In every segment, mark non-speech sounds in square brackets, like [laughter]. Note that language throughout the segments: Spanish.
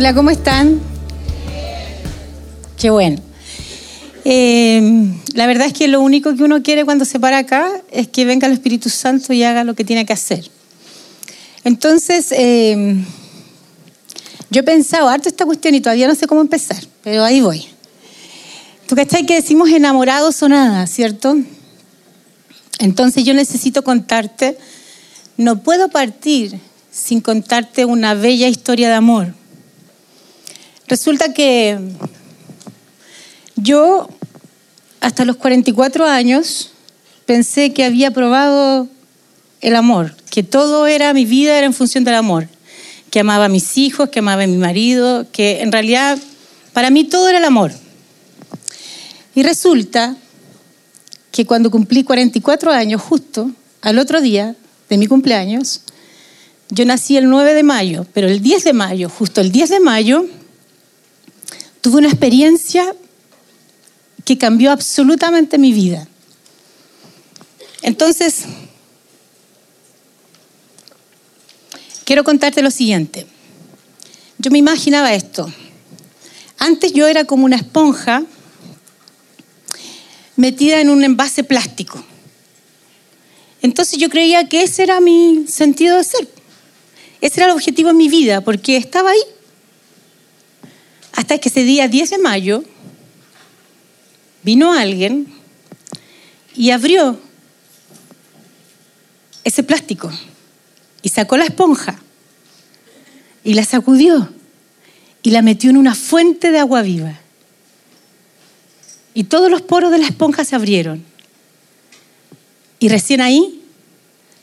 Hola, ¿cómo están? Qué bueno. Eh, la verdad es que lo único que uno quiere cuando se para acá es que venga el Espíritu Santo y haga lo que tiene que hacer. Entonces, eh, yo he pensado harto esta cuestión y todavía no sé cómo empezar, pero ahí voy. Tú cachai que decimos enamorados o nada, ¿cierto? Entonces yo necesito contarte, no puedo partir sin contarte una bella historia de amor. Resulta que yo hasta los 44 años pensé que había probado el amor, que todo era, mi vida era en función del amor, que amaba a mis hijos, que amaba a mi marido, que en realidad para mí todo era el amor. Y resulta que cuando cumplí 44 años, justo al otro día de mi cumpleaños, yo nací el 9 de mayo, pero el 10 de mayo, justo el 10 de mayo, tuve una experiencia que cambió absolutamente mi vida. Entonces, quiero contarte lo siguiente. Yo me imaginaba esto. Antes yo era como una esponja metida en un envase plástico. Entonces yo creía que ese era mi sentido de ser. Ese era el objetivo en mi vida, porque estaba ahí. Hasta que ese día 10 de mayo vino alguien y abrió ese plástico y sacó la esponja y la sacudió y la metió en una fuente de agua viva. Y todos los poros de la esponja se abrieron. Y recién ahí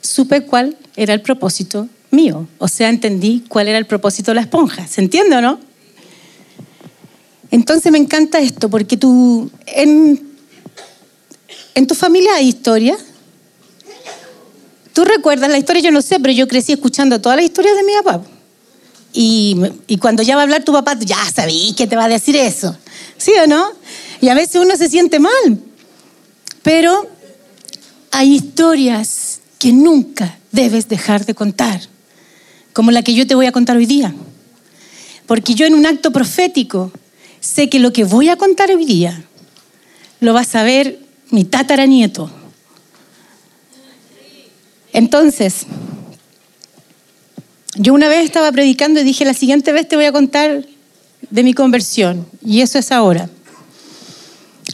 supe cuál era el propósito mío. O sea, entendí cuál era el propósito de la esponja. ¿Se entiende o no? Entonces me encanta esto, porque tú, en, en tu familia hay historia. Tú recuerdas la historia, yo no sé, pero yo crecí escuchando todas las historias de mi papá. Y, y cuando ya va a hablar tu papá, ya sabí que te va a decir eso. ¿Sí o no? Y a veces uno se siente mal. Pero hay historias que nunca debes dejar de contar, como la que yo te voy a contar hoy día. Porque yo en un acto profético sé que lo que voy a contar hoy día lo va a saber mi tataranieto. Entonces, yo una vez estaba predicando y dije, la siguiente vez te voy a contar de mi conversión, y eso es ahora.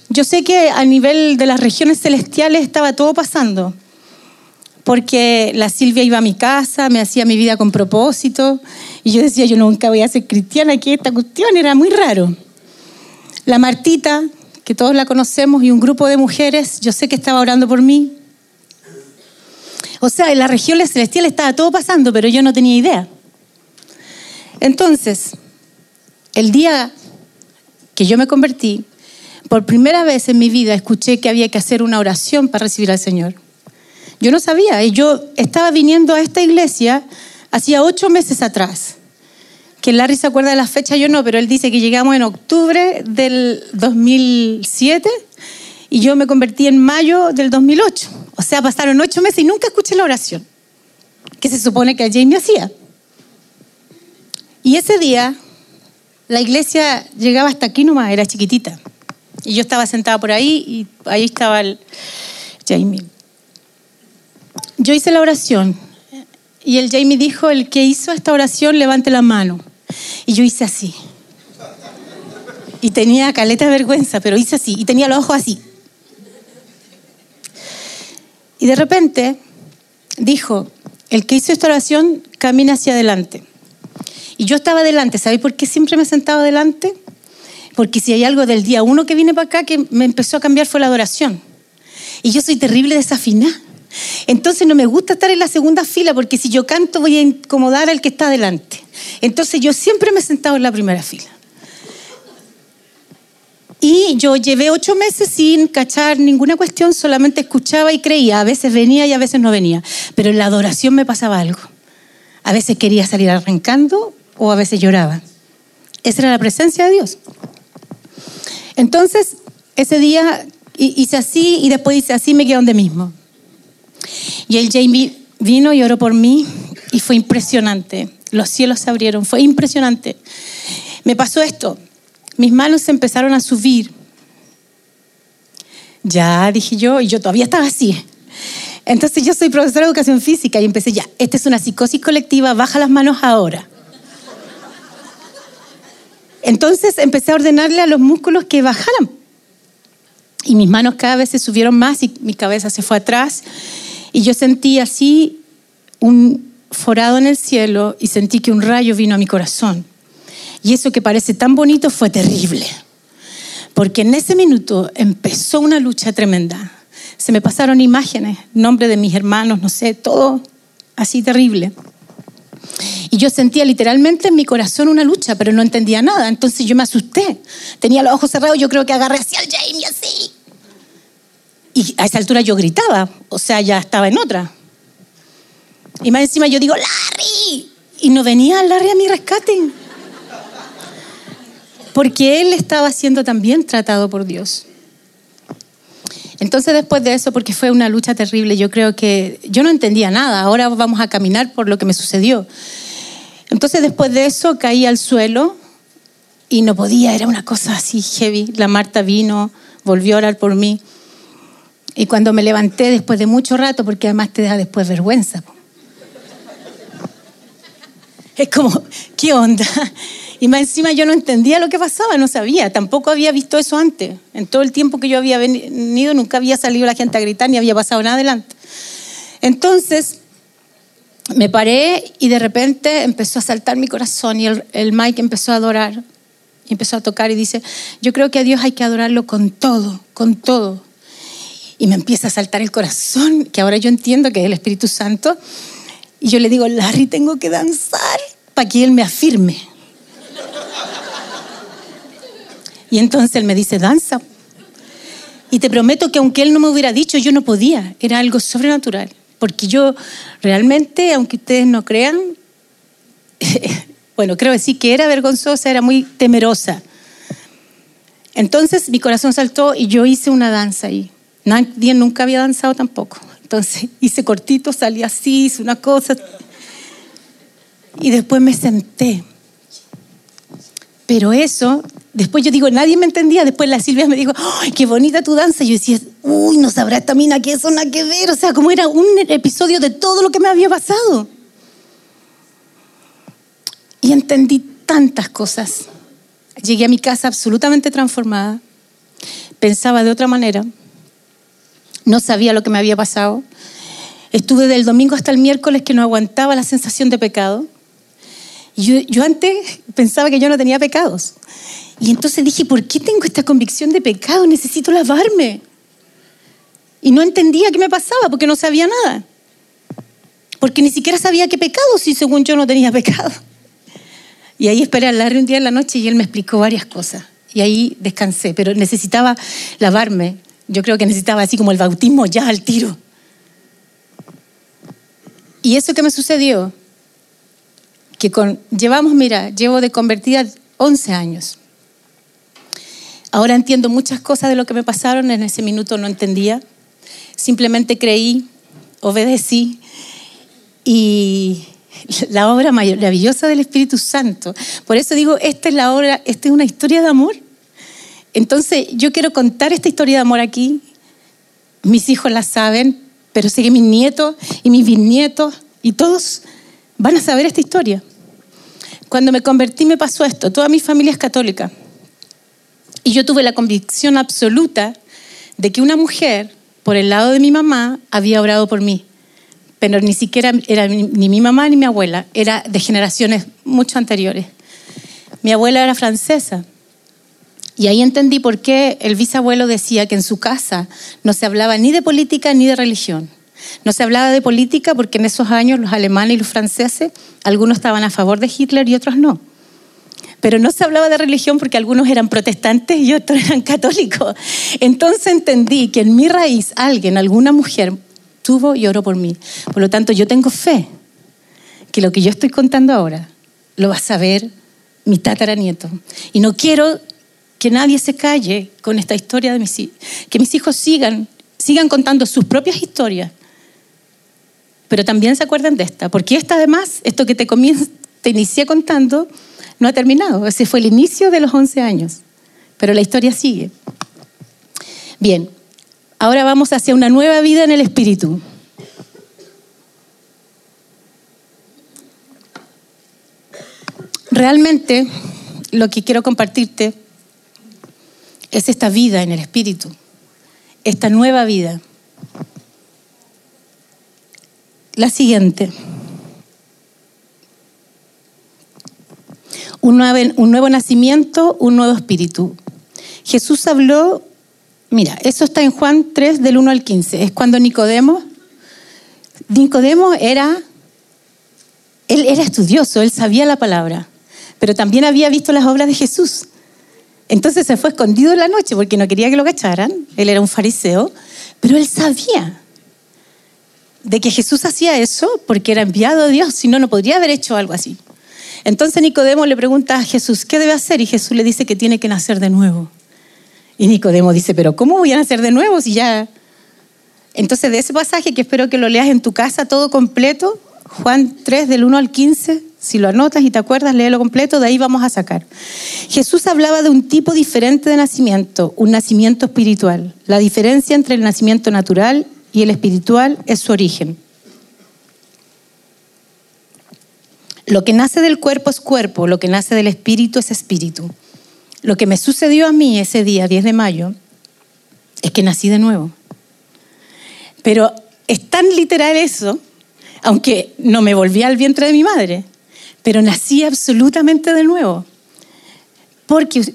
Yo sé que a nivel de las regiones celestiales estaba todo pasando, porque la Silvia iba a mi casa, me hacía mi vida con propósito, y yo decía, yo nunca voy a ser cristiana, que esta cuestión era muy raro. La Martita, que todos la conocemos, y un grupo de mujeres, yo sé que estaba orando por mí. O sea, en las regiones celestiales estaba todo pasando, pero yo no tenía idea. Entonces, el día que yo me convertí, por primera vez en mi vida escuché que había que hacer una oración para recibir al Señor. Yo no sabía, y yo estaba viniendo a esta iglesia hacía ocho meses atrás. Que Larry se acuerda de la fecha, yo no, pero él dice que llegamos en octubre del 2007 y yo me convertí en mayo del 2008. O sea, pasaron ocho meses y nunca escuché la oración que se supone que Jamie hacía. Y ese día la iglesia llegaba hasta aquí nomás, era chiquitita. Y yo estaba sentada por ahí y ahí estaba el Jamie. Yo hice la oración y el Jamie dijo, el que hizo esta oración, levante la mano. Y yo hice así. Y tenía caleta de vergüenza, pero hice así. Y tenía los ojos así. Y de repente dijo, el que hizo esta oración camina hacia adelante. Y yo estaba adelante. ¿Sabéis por qué siempre me sentaba adelante? Porque si hay algo del día uno que vine para acá que me empezó a cambiar fue la adoración. Y yo soy terrible desafinada. Entonces no me gusta estar en la segunda fila porque si yo canto voy a incomodar al que está adelante. Entonces yo siempre me he sentado en la primera fila. Y yo llevé ocho meses sin cachar ninguna cuestión, solamente escuchaba y creía. A veces venía y a veces no venía. Pero en la adoración me pasaba algo. A veces quería salir arrancando o a veces lloraba. Esa era la presencia de Dios. Entonces, ese día hice así y después hice así, me quedé donde mismo. Y el Jamie vino y oró por mí y fue impresionante. Los cielos se abrieron, fue impresionante. me pasó esto. Mis manos se empezaron a subir. Ya, dije yo, y yo todavía estaba así. Entonces yo soy profesora de educación física y empecé ya, esta es una psicosis colectiva, baja las manos ahora. Entonces empecé a ordenarle a los músculos que bajaran. Y mis manos cada vez se subieron más y mi cabeza se fue atrás. Y yo sentí así un forado en el cielo y sentí que un rayo vino a mi corazón. Y eso que parece tan bonito fue terrible. Porque en ese minuto empezó una lucha tremenda. Se me pasaron imágenes, nombre de mis hermanos, no sé, todo así terrible. Y yo sentía literalmente en mi corazón una lucha, pero no entendía nada. Entonces yo me asusté. Tenía los ojos cerrados, yo creo que agarré así al Jamie así. Y a esa altura yo gritaba, o sea, ya estaba en otra. Y más encima yo digo, Larry. Y no venía Larry a mi rescate. Porque él estaba siendo también tratado por Dios. Entonces después de eso, porque fue una lucha terrible, yo creo que yo no entendía nada. Ahora vamos a caminar por lo que me sucedió. Entonces después de eso caí al suelo y no podía, era una cosa así heavy. La Marta vino, volvió a orar por mí. Y cuando me levanté después de mucho rato, porque además te da después vergüenza. Es como, ¿qué onda? Y más encima yo no entendía lo que pasaba, no sabía, tampoco había visto eso antes. En todo el tiempo que yo había venido nunca había salido la gente a gritar ni había pasado nada adelante. Entonces me paré y de repente empezó a saltar mi corazón y el, el Mike empezó a adorar, y empezó a tocar y dice, yo creo que a Dios hay que adorarlo con todo, con todo. Y me empieza a saltar el corazón, que ahora yo entiendo que es el Espíritu Santo. Y yo le digo, Larry, tengo que danzar para que Él me afirme. Y entonces Él me dice, danza. Y te prometo que aunque Él no me hubiera dicho, yo no podía. Era algo sobrenatural. Porque yo realmente, aunque ustedes no crean, [laughs] bueno, creo decir que era vergonzosa, era muy temerosa. Entonces mi corazón saltó y yo hice una danza ahí. Nadie nunca había danzado tampoco. Entonces [laughs] hice cortito, salí así, hice una cosa. Y después me senté. Pero eso, después yo digo, nadie me entendía. Después la Silvia me dijo, ¡ay, qué bonita tu danza! Y yo decía, uy, no sabrá esta mina que eso nada que ver. O sea, como era un episodio de todo lo que me había pasado. Y entendí tantas cosas. Llegué a mi casa absolutamente transformada. Pensaba de otra manera no sabía lo que me había pasado. Estuve del domingo hasta el miércoles que no aguantaba la sensación de pecado. Yo, yo antes pensaba que yo no tenía pecados. Y entonces dije, ¿por qué tengo esta convicción de pecado? Necesito lavarme. Y no entendía qué me pasaba porque no sabía nada. Porque ni siquiera sabía qué pecado si según yo no tenía pecado. Y ahí esperé al Larry un día en la noche y él me explicó varias cosas. Y ahí descansé, pero necesitaba lavarme, yo creo que necesitaba así como el bautismo ya al tiro. Y eso que me sucedió, que con, llevamos, mira, llevo de convertida 11 años. Ahora entiendo muchas cosas de lo que me pasaron, en ese minuto no entendía. Simplemente creí, obedecí y la obra maravillosa del Espíritu Santo. Por eso digo, esta es la obra, esta es una historia de amor entonces, yo quiero contar esta historia de amor aquí. Mis hijos la saben, pero sé que mis nietos y mis bisnietos y todos van a saber esta historia. Cuando me convertí me pasó esto. Toda mi familia es católica. Y yo tuve la convicción absoluta de que una mujer, por el lado de mi mamá, había orado por mí. Pero ni siquiera era ni mi mamá ni mi abuela, era de generaciones mucho anteriores. Mi abuela era francesa y ahí entendí por qué el bisabuelo decía que en su casa no se hablaba ni de política ni de religión. No se hablaba de política porque en esos años los alemanes y los franceses, algunos estaban a favor de Hitler y otros no. Pero no se hablaba de religión porque algunos eran protestantes y otros [laughs] eran católicos. Entonces entendí que en mi raíz alguien, alguna mujer, tuvo y oró por mí. Por lo tanto, yo tengo fe que lo que yo estoy contando ahora lo va a saber mi tataranieto. Y no quiero que nadie se calle con esta historia de mis hijos, que mis hijos sigan, sigan contando sus propias historias, pero también se acuerden de esta, porque esta además, esto que te, te inicié contando, no ha terminado. Ese fue el inicio de los 11 años. Pero la historia sigue. Bien, ahora vamos hacia una nueva vida en el Espíritu. Realmente lo que quiero compartirte es esta vida en el Espíritu, esta nueva vida. La siguiente. Un nuevo, nacimiento, un nuevo espíritu. Jesús habló, mira, eso está en Juan 3 del 1 al 15, es cuando Nicodemo, Nicodemo era, él era estudioso, él sabía la palabra, pero también había visto las obras de Jesús. Entonces se fue escondido en la noche porque no quería que lo cacharan, él era un fariseo, pero él sabía de que Jesús hacía eso porque era enviado a Dios, si no, no podría haber hecho algo así. Entonces Nicodemo le pregunta a Jesús, ¿qué debe hacer? Y Jesús le dice que tiene que nacer de nuevo. Y Nicodemo dice, pero ¿cómo voy a nacer de nuevo si ya... Entonces de ese pasaje que espero que lo leas en tu casa todo completo, Juan 3 del 1 al 15, si lo anotas y te acuerdas, léelo completo, de ahí vamos a sacar. Jesús hablaba de un tipo diferente de nacimiento, un nacimiento espiritual. La diferencia entre el nacimiento natural y el espiritual es su origen. Lo que nace del cuerpo es cuerpo, lo que nace del espíritu es espíritu. Lo que me sucedió a mí ese día, 10 de mayo, es que nací de nuevo. Pero es tan literal eso, aunque no me volví al vientre de mi madre, pero nací absolutamente de nuevo. Porque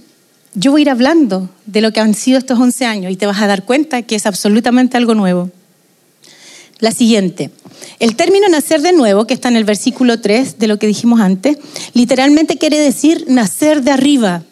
yo voy a ir hablando de lo que han sido estos 11 años y te vas a dar cuenta que es absolutamente algo nuevo la siguiente. El término nacer de nuevo, que está en el versículo 3 de lo que dijimos antes, literalmente quiere decir nacer de arriba.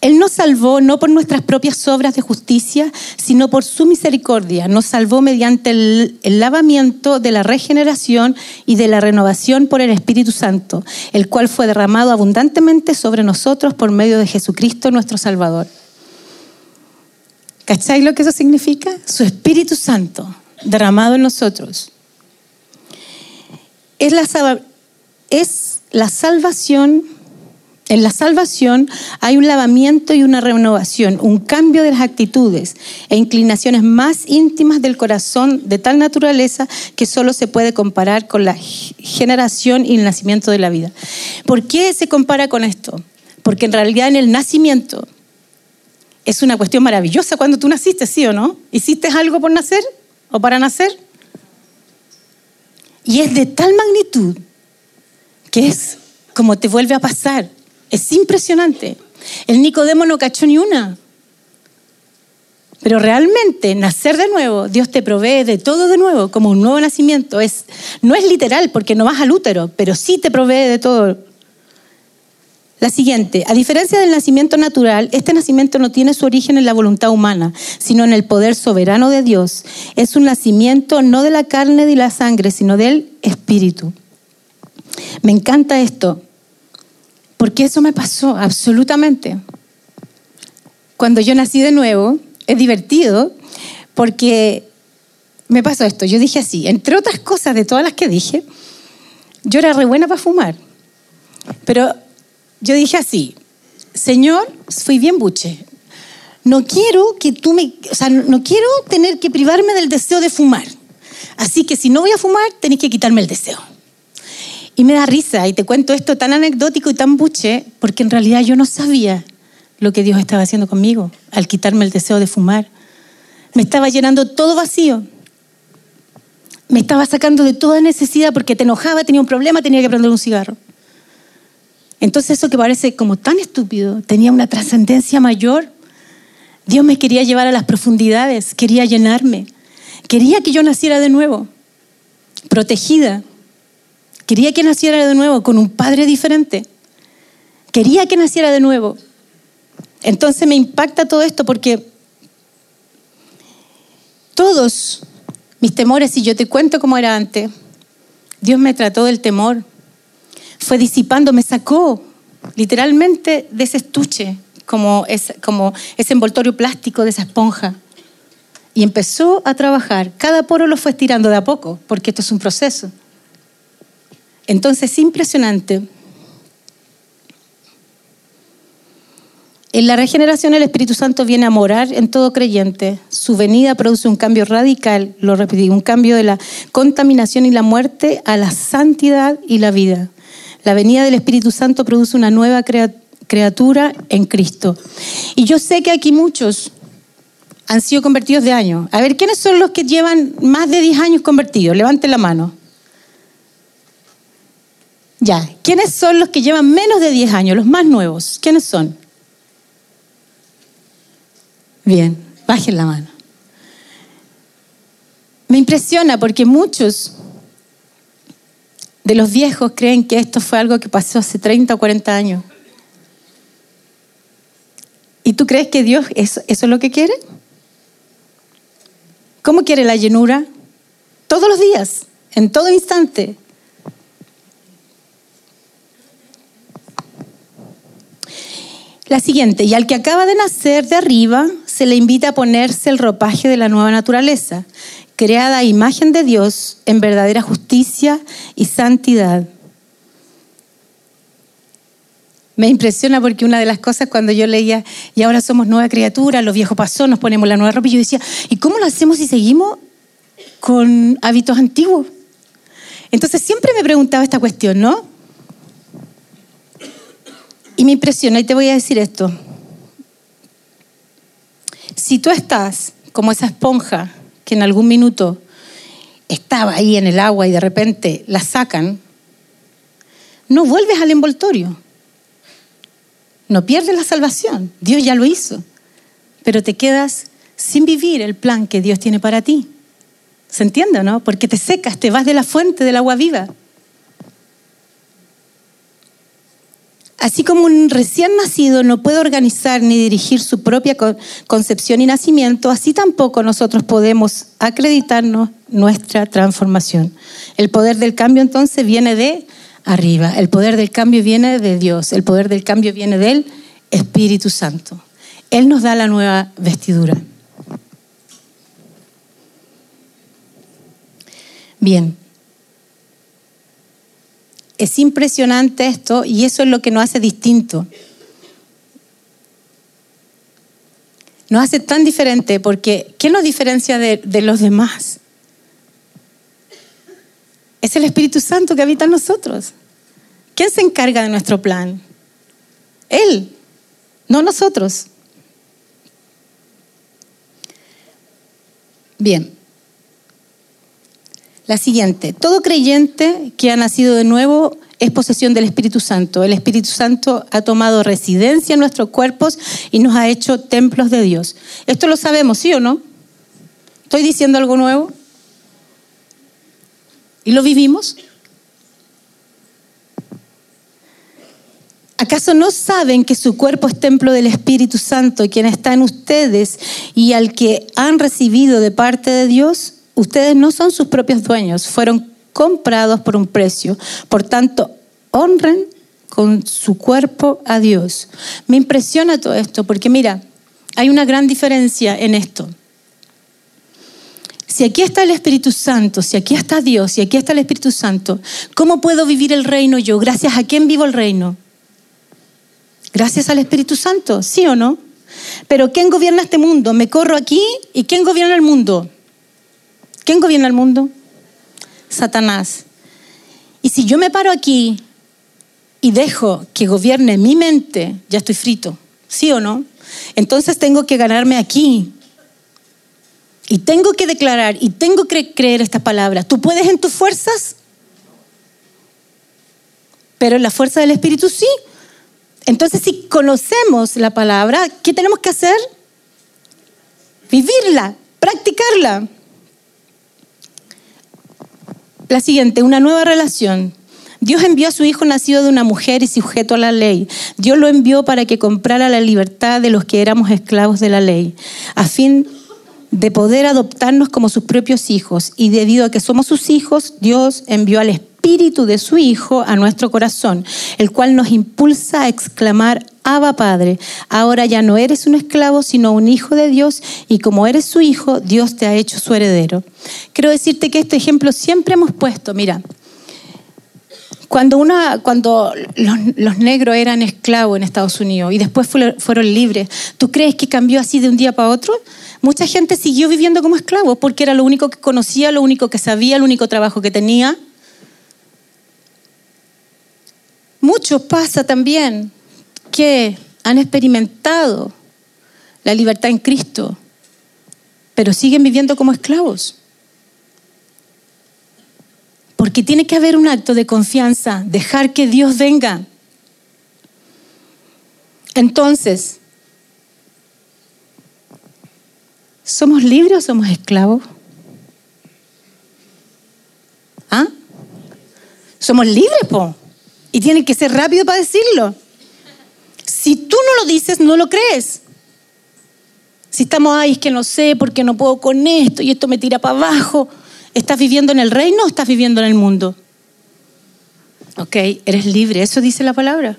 Él nos salvó no por nuestras propias obras de justicia, sino por su misericordia. Nos salvó mediante el, lavamiento de la regeneración y de la renovación por el Espíritu Santo, el cual fue derramado abundantemente sobre nosotros por medio de Jesucristo nuestro Salvador. ¿Cacháis lo que eso significa? Su Espíritu Santo derramado en nosotros. Es la, es la salvación. En la salvación hay un lavamiento y una renovación, un cambio de las actitudes e inclinaciones más íntimas del corazón de tal naturaleza que solo se puede comparar con la generación y el nacimiento de la vida. ¿Por qué se compara con esto? Porque en realidad en el nacimiento es una cuestión maravillosa cuando tú naciste, ¿sí o no? ¿Hiciste algo por nacer o para nacer? Y es de tal magnitud que es como te vuelve a pasar. Es impresionante. El Nicodemo no cachó ni una. Pero realmente nacer de nuevo, Dios te provee de todo de nuevo, como un nuevo nacimiento. Es, no es literal porque no vas al útero, pero sí te provee de todo la siguiente, a diferencia del nacimiento natural, este nacimiento no tiene su origen en la voluntad humana, sino en el poder soberano de Dios. Es un nacimiento no de la carne ni la sangre, sino del Espíritu. Me encanta esto, porque eso me pasó absolutamente. Cuando yo nací de nuevo, es divertido, porque me pasó esto. Yo dije así, entre otras cosas de todas las que dije, yo era re buena para fumar, pero yo dije así, Señor, fui bien buche. No quiero que tú me, o sea, no quiero tener que privarme del deseo de fumar. Así que si no voy a fumar, tenéis que quitarme el deseo. Y me da risa, y te cuento esto tan anecdótico y tan buche, porque en realidad yo no sabía lo que Dios estaba haciendo conmigo al quitarme el deseo de fumar. Me estaba llenando todo vacío. Me estaba sacando de toda necesidad porque te enojaba, tenía un problema, tenía que prender un cigarro. Entonces eso que parece como tan estúpido tenía una trascendencia mayor. Dios me quería llevar a las profundidades, quería llenarme, quería que yo naciera de nuevo, protegida. Quería que naciera de nuevo con un padre diferente. Quería que naciera de nuevo. Entonces me impacta todo esto porque todos mis temores, si yo te cuento cómo era antes, Dios me trató del temor, fue disipando, me sacó literalmente de ese estuche, como, como ese envoltorio plástico de esa esponja. Y empezó a trabajar. Cada poro lo fue estirando de a poco, porque esto es un proceso. Entonces, impresionante. En la regeneración el Espíritu Santo viene a morar en todo creyente. Su venida produce un cambio radical, lo repetí, un cambio de la contaminación y la muerte a la santidad y la vida. La venida del Espíritu Santo produce una nueva criatura en Cristo. Y yo sé que aquí muchos han sido convertidos de años. A ver, ¿quiénes son los que llevan más de 10 años convertidos? Levanten la mano. Ya, ¿quiénes son los que llevan menos de 10 años, los más nuevos? ¿Quiénes son? Bien, bajen la mano. Me impresiona porque muchos de los viejos creen que esto fue algo que pasó hace 30 o 40 años. ¿Y tú crees que Dios eso, eso es lo que quiere? ¿Cómo quiere la llenura? Todos los días, en todo instante. La siguiente, y al que acaba de nacer de arriba, se le invita a ponerse el ropaje de la nueva naturaleza, creada a imagen de Dios en verdadera justicia y santidad. Me impresiona porque una de las cosas cuando yo leía, y ahora somos nueva criatura, los viejos pasó, nos ponemos la nueva ropa, y yo decía, ¿y cómo lo hacemos si seguimos con hábitos antiguos? Entonces siempre me preguntaba esta cuestión, ¿no? Y me impresiona, y te voy a decir esto. Si tú estás como esa esponja que en algún minuto estaba ahí en el agua y de repente la sacan, no vuelves al envoltorio. No pierdes la salvación. Dios ya lo hizo. Pero te quedas sin vivir el plan que Dios tiene para ti. ¿Se entiende no? Porque te secas, te vas de la fuente del agua viva. Así como un recién nacido no puede organizar ni dirigir su propia concepción y nacimiento, así tampoco nosotros podemos acreditarnos nuestra transformación. El poder del cambio entonces viene de arriba, el poder del cambio viene de Dios, el poder del cambio viene del Espíritu Santo. Él nos da la nueva vestidura. Bien, es impresionante esto y eso es lo que nos hace distinto. Nos hace tan diferente porque ¿qué nos diferencia de, de los demás? Es el Espíritu Santo que habita en nosotros. ¿Quién se encarga de nuestro plan? Él, no nosotros. Bien. La siguiente, todo creyente que ha nacido de nuevo es posesión del Espíritu Santo. El Espíritu Santo ha tomado residencia en nuestros cuerpos y nos ha hecho templos de Dios. Esto lo sabemos, ¿sí o no? ¿Estoy diciendo algo nuevo? ¿Y lo vivimos? ¿Acaso no saben que su cuerpo es templo del Espíritu Santo, quien está en ustedes y al que han recibido de parte de Dios? Ustedes no son sus propios dueños, fueron comprados por un precio. Por tanto, honren con su cuerpo a Dios. Me impresiona todo esto porque mira, hay una gran diferencia en esto. Si aquí está el Espíritu Santo, si aquí está Dios, si aquí está el Espíritu Santo, ¿cómo puedo vivir el reino yo? ¿Gracias a quién vivo el reino? Gracias al Espíritu Santo, ¿sí o no? Pero ¿quién gobierna este mundo? Me corro aquí y ¿quién gobierna el mundo? ¿Quién gobierna el mundo? Satanás. Y si yo me paro aquí y dejo que gobierne mi mente, ya estoy frito, ¿sí o no? Entonces tengo que ganarme aquí. Y tengo que declarar y tengo que creer estas palabras. ¿Tú puedes en tus fuerzas? Pero en la fuerza del Espíritu sí. Entonces si conocemos la palabra, ¿qué tenemos que hacer? Vivirla, practicarla. La siguiente, una nueva relación. Dios envió a su Hijo nacido de una mujer y sujeto a la ley. Dios lo envió para que comprara la libertad de los que éramos esclavos de la ley, a fin de poder adoptarnos como sus propios hijos. Y debido a que somos sus hijos, Dios envió al Espíritu de su Hijo a nuestro corazón, el cual nos impulsa a exclamar, Abba Padre, ahora ya no eres un esclavo, sino un hijo de Dios, y como eres su hijo, Dios te ha hecho su heredero. Quiero decirte que este ejemplo siempre hemos puesto, mira, Cuando, una, cuando los, los negros eran esclavos en Estados Unidos y después fue- fueron libres, ¿tú crees que cambió así de un día para otro? Mucha gente siguió viviendo como esclavos porque era lo único que conocía, lo único que sabía, el único trabajo que tenía. Muchos pasa también que han experimentado la libertad en Cristo, pero siguen viviendo como esclavos. Porque tiene que haber un acto de confianza, dejar que Dios venga. Entonces, ¿somos libres o somos esclavos? ¿Ah? Somos libres, po. Y tiene que ser rápido para decirlo. Si tú no lo dices, no lo crees. Si estamos, ay, es que no sé, porque no puedo con esto y esto me tira para abajo. ¿Estás viviendo en el reino o estás viviendo en el mundo? Ok, eres libre, eso dice la palabra.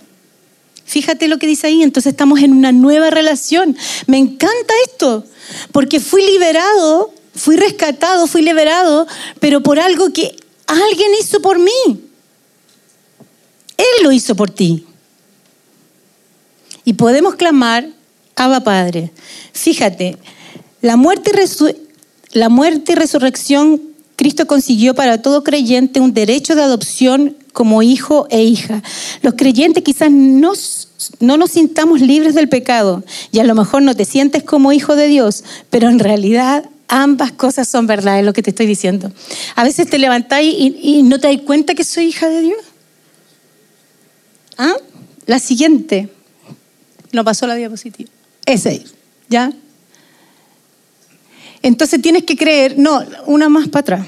Fíjate lo que dice ahí, entonces estamos en una nueva relación. Me encanta esto, porque fui liberado, fui rescatado, fui liberado, pero por algo que alguien hizo por mí. Él lo hizo por ti. Y podemos clamar, Abba Padre. Fíjate, la muerte, y resurrección, Cristo consiguió para todo creyente un derecho de adopción como hijo e hija. Los creyentes quizás no, no nos sintamos libres del pecado y a lo mejor no te sientes como hijo de Dios, pero en realidad ambas cosas son verdad, es lo que te estoy diciendo. A veces te levantáis y, y no te das cuenta que soy hija de Dios. ¿Ah? La siguiente. No pasó la diapositiva. Esa es, ¿ya? Entonces tienes que creer, no, una más para atrás.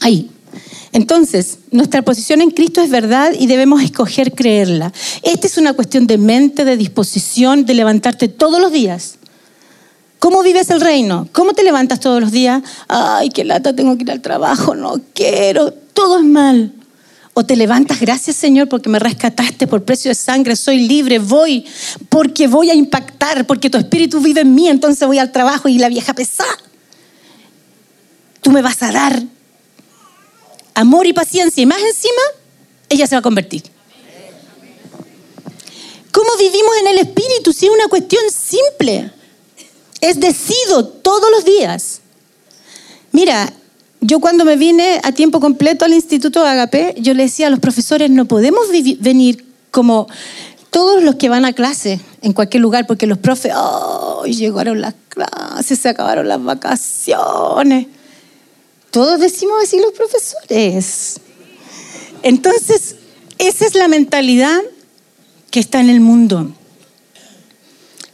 Ahí. Entonces, nuestra posición en Cristo es verdad y debemos escoger creerla. Esta es una cuestión de mente, de disposición, de levantarte todos los días. ¿Cómo vives el reino? ¿Cómo te levantas todos los días? Ay, qué lata, tengo que ir al trabajo, no quiero, todo es mal. O te levantas, gracias Señor, porque me rescataste por precio de sangre, soy libre, voy, porque voy a impactar, porque tu espíritu vive en mí, entonces voy al trabajo y la vieja pesada. Tú me vas a dar amor y paciencia y más encima, ella se va a convertir. ¿Cómo vivimos en el espíritu? Si es una cuestión simple. Es decido todos los días. Mira, yo cuando me vine a tiempo completo al Instituto Agape, yo le decía a los profesores, no podemos venir como todos los que van a clase en cualquier lugar, porque los profes, oh, llegaron las clases, se acabaron las vacaciones. Todos decimos así los profesores. Entonces, esa es la mentalidad que está en el mundo.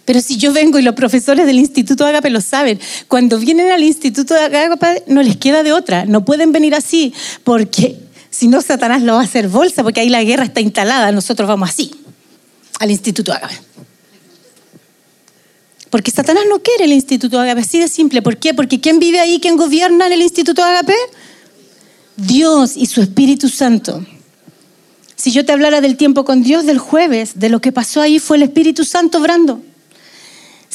Pero si yo vengo y los profesores del Instituto Agape lo saben, cuando vienen al Instituto Agape no les queda de otra, no pueden venir así, porque si no Satanás lo va a hacer bolsa, porque ahí la guerra está instalada, nosotros vamos así, al Instituto Agape. Porque Satanás no quiere el Instituto Agape, así de simple. ¿Por qué? Porque ¿quién vive ahí, quién gobierna en el Instituto Agape? Dios y su Espíritu Santo. Si yo te hablara del tiempo con Dios del jueves, de lo que pasó ahí fue el Espíritu Santo obrando.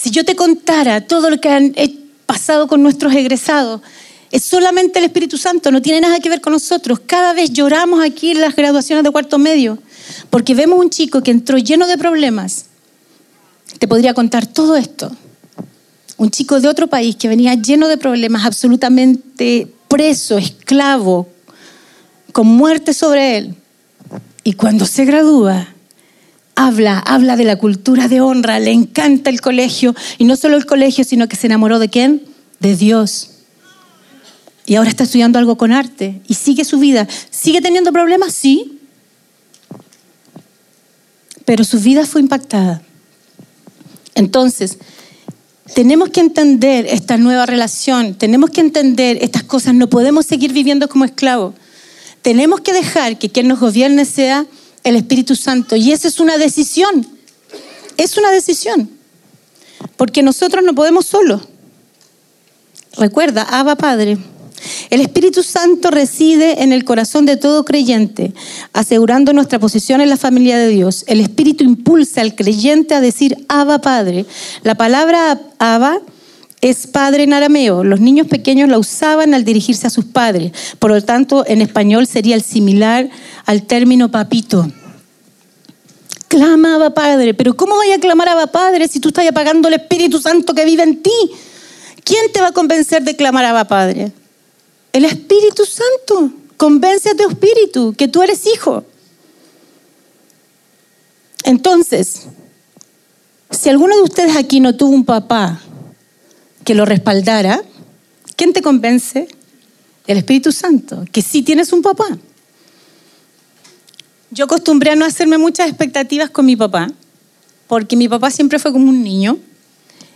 Si yo te contara todo lo que han eh, pasado con nuestros egresados, es solamente el Espíritu Santo, no tiene nada que ver con nosotros. Cada vez lloramos aquí las graduaciones de cuarto medio, porque vemos un chico que entró lleno de problemas. Te podría contar todo esto. Un chico de otro país que venía lleno de problemas, absolutamente preso, esclavo, con muerte sobre él. Y cuando se gradúa, habla, habla de la cultura de honra, le encanta el colegio, y no solo el colegio, sino que se enamoró de quién? De Dios. Y ahora está estudiando algo con arte y sigue su vida. ¿Sigue teniendo problemas? Sí. Pero su vida fue impactada. Entonces, tenemos que entender esta nueva relación, tenemos que entender estas cosas, no podemos seguir viviendo como esclavos. Tenemos que dejar que quien nos gobierne sea el Espíritu Santo. Y esa es una decisión. Es una decisión. Porque nosotros no podemos solos. Recuerda, Abba Padre. El Espíritu Santo reside en el corazón de todo creyente, asegurando nuestra posición en la familia de Dios. El Espíritu impulsa al creyente a decir Abba Padre. La palabra Abba es padre en arameo. Los niños pequeños la usaban al dirigirse a sus padres. Por lo tanto, en español sería el similar al término papito. Clamaba Padre, pero ¿cómo vaya a clamar a Padre si tú estás apagando el Espíritu Santo que vive en ti? ¿Quién te va a convencer de clamar a Padre? El Espíritu Santo. Convence a tu espíritu que tú eres hijo. Entonces, si alguno de ustedes aquí no tuvo un papá que lo respaldara, ¿quién te convence? El Espíritu Santo, que sí tienes un papá. Yo acostumbré a no hacerme muchas expectativas con mi papá, porque mi papá siempre fue como un niño.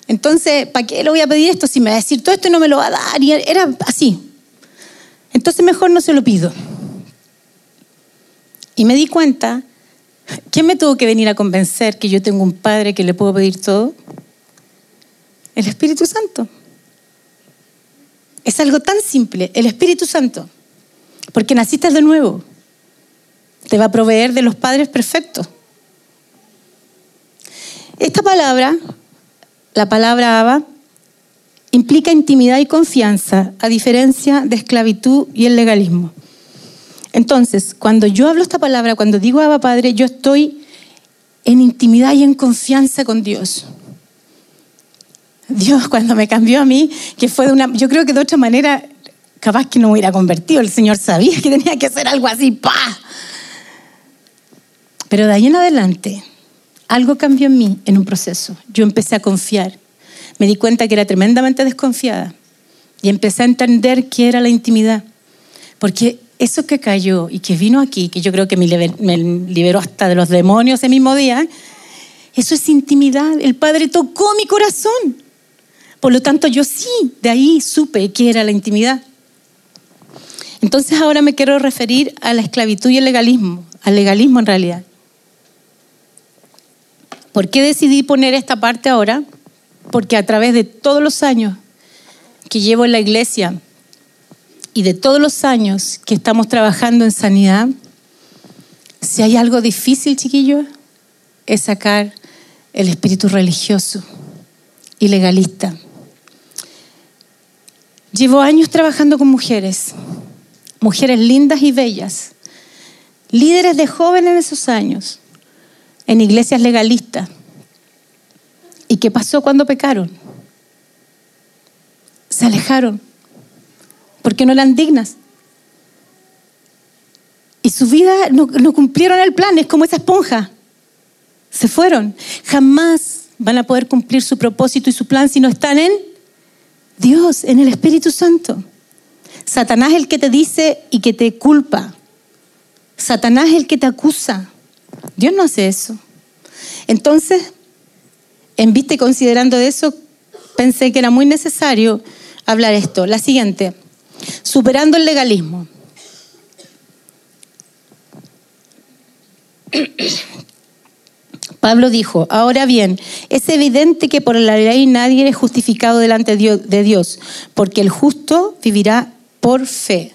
Entonces, ¿para qué le voy a pedir esto si me va a decir todo esto y no me lo va a dar? Y era así. Entonces mejor no se lo pido. Y me di cuenta, ¿quién me tuvo que venir a convencer que yo tengo un padre que le puedo pedir todo? El Espíritu Santo. Es algo tan simple, el Espíritu Santo. Porque naciste de nuevo. Te va a proveer de los padres perfectos. Esta palabra, la palabra Abba, implica intimidad y confianza, a diferencia de esclavitud y el legalismo. Entonces, cuando yo hablo esta palabra, cuando digo Abba Padre, yo estoy en intimidad y en confianza con Dios. Dios cuando me cambió a mí, que fue de una, yo creo que de otra manera, capaz que no me hubiera convertido, el Señor sabía que tenía que hacer algo así, ¡pa! Pero de ahí en adelante, algo cambió en mí en un proceso. Yo empecé a confiar. Me di cuenta que era tremendamente desconfiada y empecé a entender qué era la intimidad. Porque eso que cayó y que vino aquí, que yo creo que me liberó hasta de los demonios ese mismo día, eso es intimidad. El Padre tocó mi corazón. Por lo tanto, yo sí, de ahí supe qué era la intimidad. Entonces ahora me quiero referir a la esclavitud y el legalismo, al legalismo en realidad. ¿Por qué decidí poner esta parte ahora? Porque a través de todos los años que llevo en la iglesia y de todos los años que estamos trabajando en sanidad, si hay algo difícil, chiquillos, es sacar el espíritu religioso y legalista. Llevo años trabajando con mujeres, mujeres lindas y bellas, líderes de jóvenes en esos años, en iglesias legalistas. ¿Y qué pasó cuando pecaron? Se alejaron porque no eran dignas. Y su vida no, no, cumplieron el plan, es como esa esponja. Se fueron. Jamás van a poder cumplir su propósito y su plan si no están en Dios, en el Espíritu Santo. Satanás es el que te dice y que te culpa. Satanás es el que te acusa. Dios no hace eso. Entonces, en vista y considerando eso, pensé que era muy necesario hablar esto. La siguiente, superando el legalismo. Pablo dijo, ahora bien, es evidente que por la ley nadie es justificado delante de Dios, porque el justo vivirá por fe.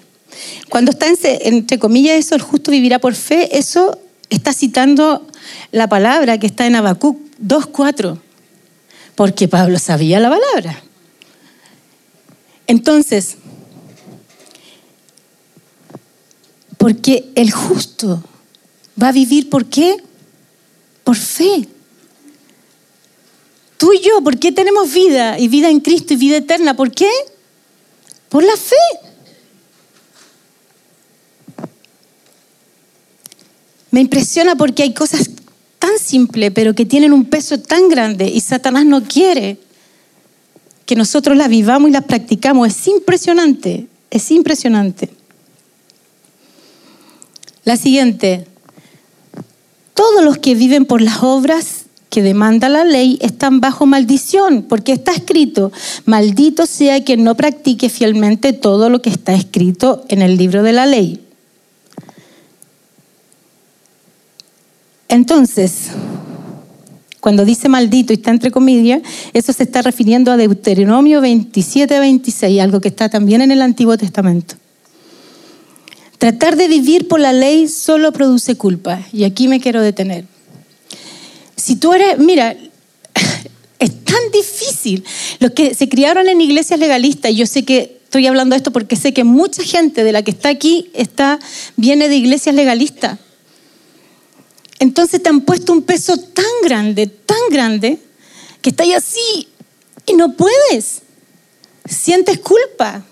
Cuando está entre comillas eso, el justo vivirá por fe, eso está citando la palabra que está en Habacuc 2.4 porque Pablo sabía la palabra. Entonces, porque el justo va a vivir, ¿por qué? Por fe. Tú y yo, ¿por qué tenemos vida y vida en Cristo y vida eterna? ¿Por qué? Por la fe. Me impresiona porque hay cosas tan simple, pero que tienen un peso tan grande y Satanás no quiere que nosotros las vivamos y las practicamos. Es impresionante, es impresionante. La siguiente, todos los que viven por las obras que demanda la ley están bajo maldición, porque está escrito, maldito sea quien no practique fielmente todo lo que está escrito en el libro de la ley. Entonces, cuando dice maldito y está entre comillas, eso se está refiriendo a Deuteronomio 27, 26, algo que está también en el Antiguo Testamento. Tratar de vivir por la ley solo produce culpa. Y aquí me quiero detener. Si tú eres, mira, [laughs] tan difícil. Los que se criaron en iglesias legalistas, yo sé que estoy hablando de esto porque sé que mucha gente de la que está aquí está, viene de iglesias legalistas. Entonces te han puesto un peso tan grande, tan grande, que estás así y no puedes. Sientes culpa.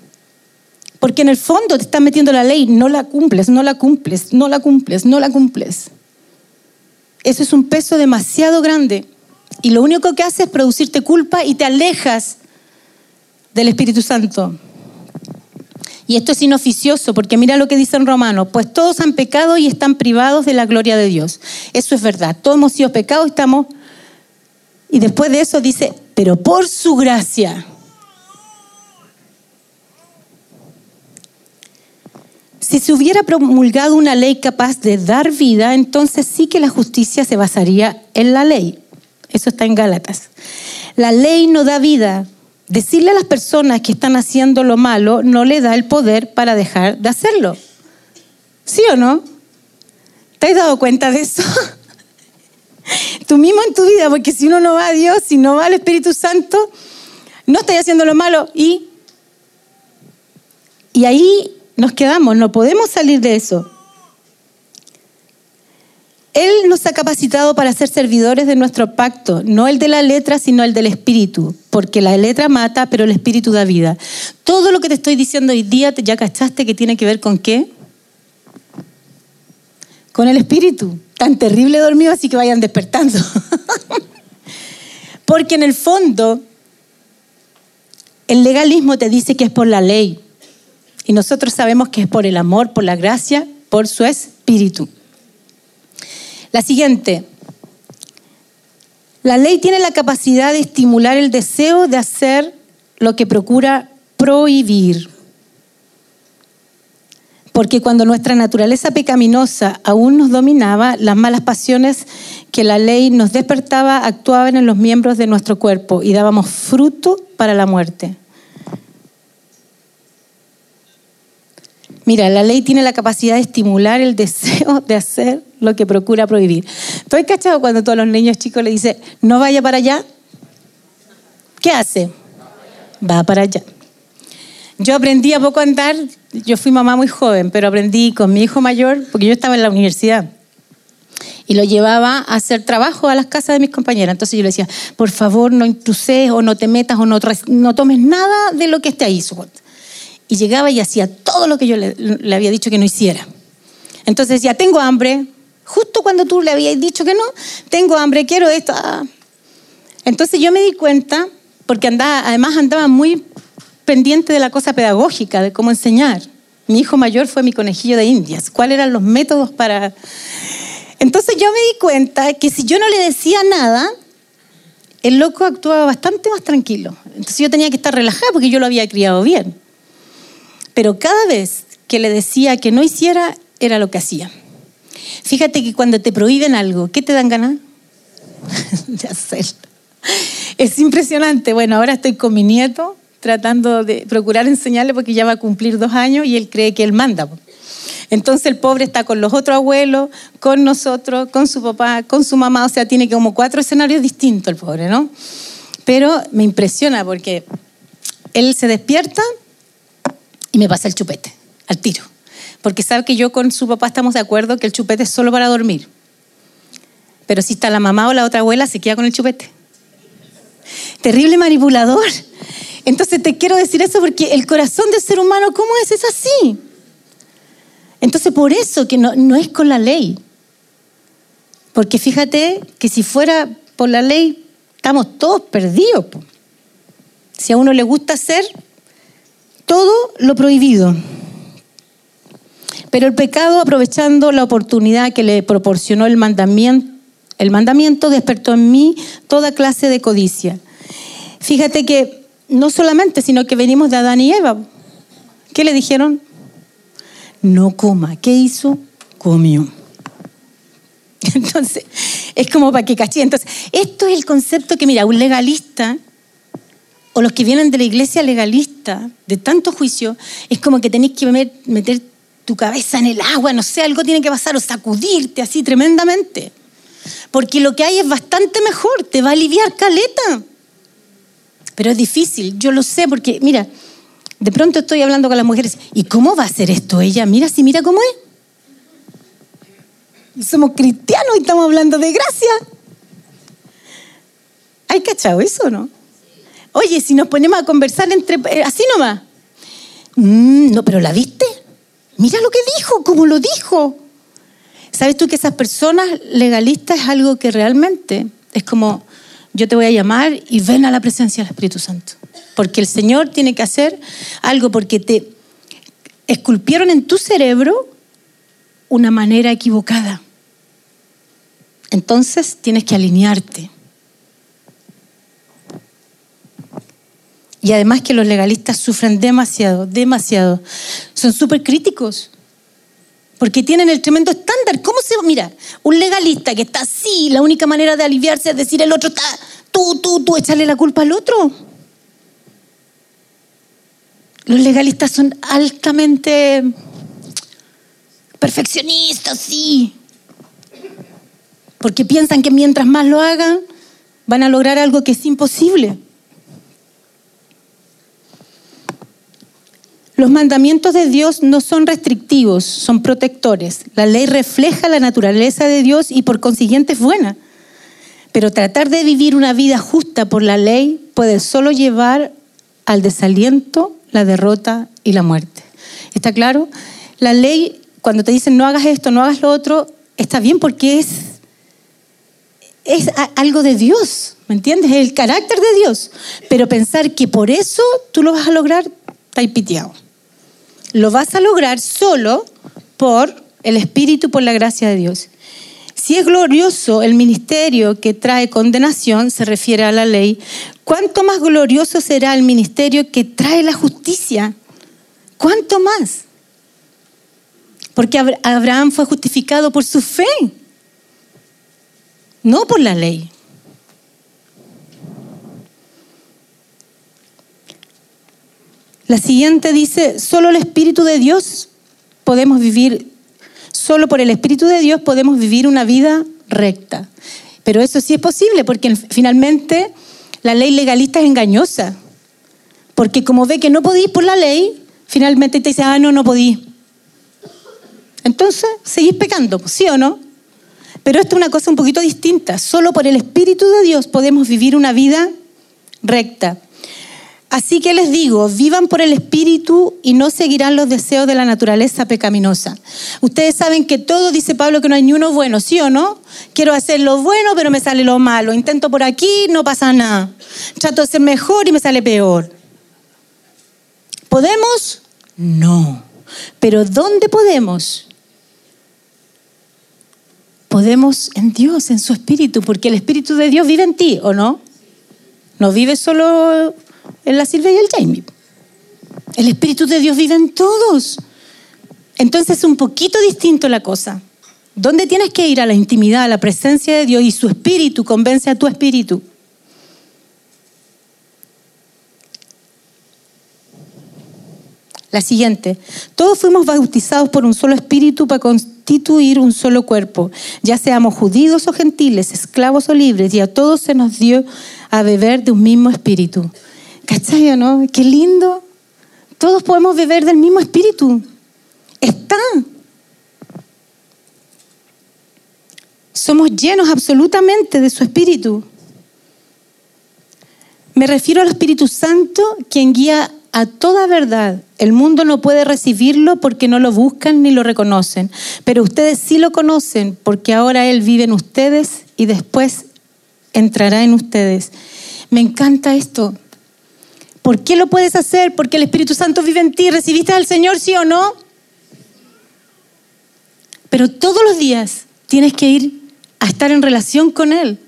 Porque en el fondo te están metiendo la ley, no la cumples, no la cumples, no la cumples, no la cumples. Eso es un peso demasiado grande. Y lo único que hace es producirte culpa y te alejas del Espíritu Santo. Y esto es inoficioso, porque mira lo que dice en Romanos, pues todos han pecado y están privados de la gloria de Dios. Eso es verdad, todos hemos sido pecados, estamos... Y después de eso dice, pero por su gracia. Si se hubiera promulgado una ley capaz de dar vida, entonces sí que la justicia se basaría en la ley. Eso está en Gálatas. La ley no da vida, Decirle a las personas que están haciendo lo malo no le da el poder para dejar de hacerlo. ¿Sí o no? ¿Te has dado cuenta de eso? [laughs] Tú mismo en tu vida, porque si uno no va a Dios, si no va al Espíritu Santo, no estás haciendo lo malo y, y ahí nos quedamos, no podemos salir de eso. Él nos ha capacitado para ser servidores de nuestro pacto, no el de la letra, sino el del espíritu, porque la letra mata, pero el espíritu da vida. Todo lo que te estoy diciendo hoy día, ¿ya cachaste que tiene que ver con qué? Con el espíritu. Tan terrible dormido, así que vayan despertando. [laughs] porque en el fondo, el legalismo te dice que es por la ley. Y nosotros sabemos que es por el amor, por la gracia, por su espíritu. La siguiente. La ley tiene la capacidad de estimular el deseo de hacer lo que procura prohibir. Porque cuando nuestra naturaleza pecaminosa aún nos dominaba, las malas pasiones que la ley nos despertaba actuaban en los miembros de nuestro cuerpo y dábamos fruto para la muerte. Mira, la ley tiene la capacidad de estimular el [laughs] deseo de hacer lo que procura prohibir. ¿Estoy cachado cuando todos los niños chicos le dicen, no vaya para allá? ¿Qué hace? Va para allá. Yo aprendí a poco andar, yo fui mamá muy joven, pero aprendí con mi hijo mayor, porque yo estaba en la universidad, y lo llevaba a hacer trabajo a las casas de mis compañeras. Entonces yo le decía, por favor, no intruses o no te metas o no, no tomes nada de lo que esté ahí y llegaba y hacía todo lo que yo le, había dicho que no hiciera. Entonces decía, tengo hambre, justo cuando tú le habías dicho que no, tengo hambre, quiero esto. Ah. Entonces yo me di cuenta, porque andaba, además andaba muy pendiente de la cosa pedagógica, de cómo enseñar. Mi hijo mayor fue mi conejillo de indias. ¿Cuáles eran los métodos para...? Entonces yo me di cuenta que si yo no le decía nada, el loco actuaba bastante más tranquilo. Entonces yo tenía que estar relajada porque yo lo había criado bien. Pero cada vez que le decía que no hiciera, era lo que hacía. Fíjate que cuando te prohíben algo, ¿qué te dan ganas? de hacerlo. Es impresionante. Bueno, ahora estoy con mi nieto tratando de procurar enseñarle porque ya va a cumplir dos años y él cree que él manda. Entonces el pobre está con los otros abuelos, con nosotros, con su papá, con su mamá, o sea, tiene como cuatro escenarios distintos el pobre, ¿no? Pero me impresiona porque él se despierta y me pasa el chupete, al tiro. Porque sabe que yo con su papá estamos de acuerdo que el chupete es solo para dormir. Pero si está la mamá o la otra abuela, se queda con el chupete. Terrible manipulador. Entonces te quiero decir eso porque el corazón del ser humano, ¿cómo es? Es así. Entonces por eso que no, no es con la ley. Porque fíjate que si fuera por la ley, estamos todos perdidos. Si a uno le gusta hacer, todo lo prohibido. Pero el pecado, aprovechando la oportunidad que le proporcionó el mandamiento, el mandamiento despertó en mí toda clase de codicia. Fíjate que no solamente, sino que venimos de Adán y Eva. ¿Qué le dijeron? No coma. ¿Qué hizo? Comió. [laughs] Entonces, es como para que caché. Entonces, esto es el concepto que, mira, un legalista o los que vienen de la iglesia legalista, de tanto juicio, es como que tenés que meter tu cabeza en el agua, no sé, algo tiene que pasar, o sacudirte así tremendamente. Porque lo que hay es bastante mejor, te va a aliviar caleta. pero es difícil, yo lo sé porque, mira, de pronto estoy hablando con las mujeres, ¿y cómo va a ser esto ella? Mira, si mira cómo es. Somos cristianos y estamos hablando de gracia. ¿Hay cachado eso, no? Oye, si nos ponemos a conversar entre eh, así nomás. Mm, no, pero ¿la viste? Mira lo que dijo, cómo lo dijo. ¿Sabes tú que esas personas legalistas es algo que realmente es como yo te voy a llamar y ven a la presencia del Espíritu Santo? Porque el Señor tiene que hacer algo porque te esculpieron en tu cerebro una manera equivocada. Entonces tienes que alinearte. Y además que los legalistas sufren demasiado, demasiado. Son súper críticos. Porque tienen el tremendo estándar. ¿Cómo se.? Mira, un legalista que está así, la única manera de aliviarse es decir el otro está. Tú, tú, tú, echarle la culpa al otro. Los legalistas son altamente perfeccionistas, sí. Porque piensan que mientras más lo hagan, van a lograr algo que es imposible. Los mandamientos de Dios no son restrictivos, son protectores. La ley refleja la naturaleza de Dios y por consiguiente es buena. Pero tratar de vivir una vida justa por la ley puede solo llevar al desaliento, la derrota y la muerte. ¿Está claro? La ley, cuando te dicen no hagas esto, no hagas lo otro, está bien porque es, es algo de Dios, ¿me entiendes? Es el carácter de Dios. Pero pensar que por eso tú lo vas a lograr, está piteado lo vas a lograr solo por el Espíritu, por la gracia de Dios. Si es glorioso el ministerio que trae condenación, se refiere a la ley, ¿cuánto más glorioso será el ministerio que trae la justicia? ¿Cuánto más? Porque Abraham fue justificado por su fe, no por la ley. La siguiente dice, solo el Espíritu de Dios podemos vivir, solo por el Espíritu de Dios podemos vivir una vida recta. Pero eso sí es posible porque finalmente la ley legalista es engañosa. Porque como ve que no podís por la ley, finalmente te dice, ah, no, no podís. Entonces, seguís pecando, ¿sí o no? Pero esto es una cosa un poquito distinta. Solo por el Espíritu de Dios podemos vivir una vida recta. Así que les digo, vivan por el Espíritu y no seguirán los deseos de la naturaleza pecaminosa. Ustedes saben que todo, dice Pablo, que no hay ni uno bueno, ¿sí o no? Quiero hacer lo bueno, pero me sale lo malo. Intento por aquí, no pasa nada. Trato de ser mejor y me sale peor. ¿Podemos? No. Pero ¿dónde podemos? Podemos en Dios, en su Espíritu, porque el Espíritu de Dios vive en ti, ¿o no? No vive solo en la Silvia y el Jamie. El Espíritu de Dios vive en todos. Entonces es un poquito distinto la cosa. ¿Dónde tienes que ir? A la intimidad, a la presencia de Dios y su Espíritu convence a tu Espíritu. La siguiente, todos fuimos bautizados por un solo espíritu para constituir un solo cuerpo, ya seamos judíos o gentiles, esclavos o libres, y a todos se nos dio a beber de un mismo espíritu. ¿Cachai o no? Qué lindo. Todos podemos beber del mismo espíritu. Está. Somos llenos absolutamente de su espíritu. Me refiero al Espíritu Santo, quien guía a toda verdad. El mundo no puede recibirlo porque no lo buscan ni lo reconocen, pero ustedes sí lo conocen porque ahora Él vive en ustedes y después entrará en ustedes. Me encanta esto. ¿Por qué lo puedes hacer? Porque el Espíritu Santo vive en ti. ¿Recibiste al Señor, sí o no? Pero todos los días tienes que ir a estar en relación con Él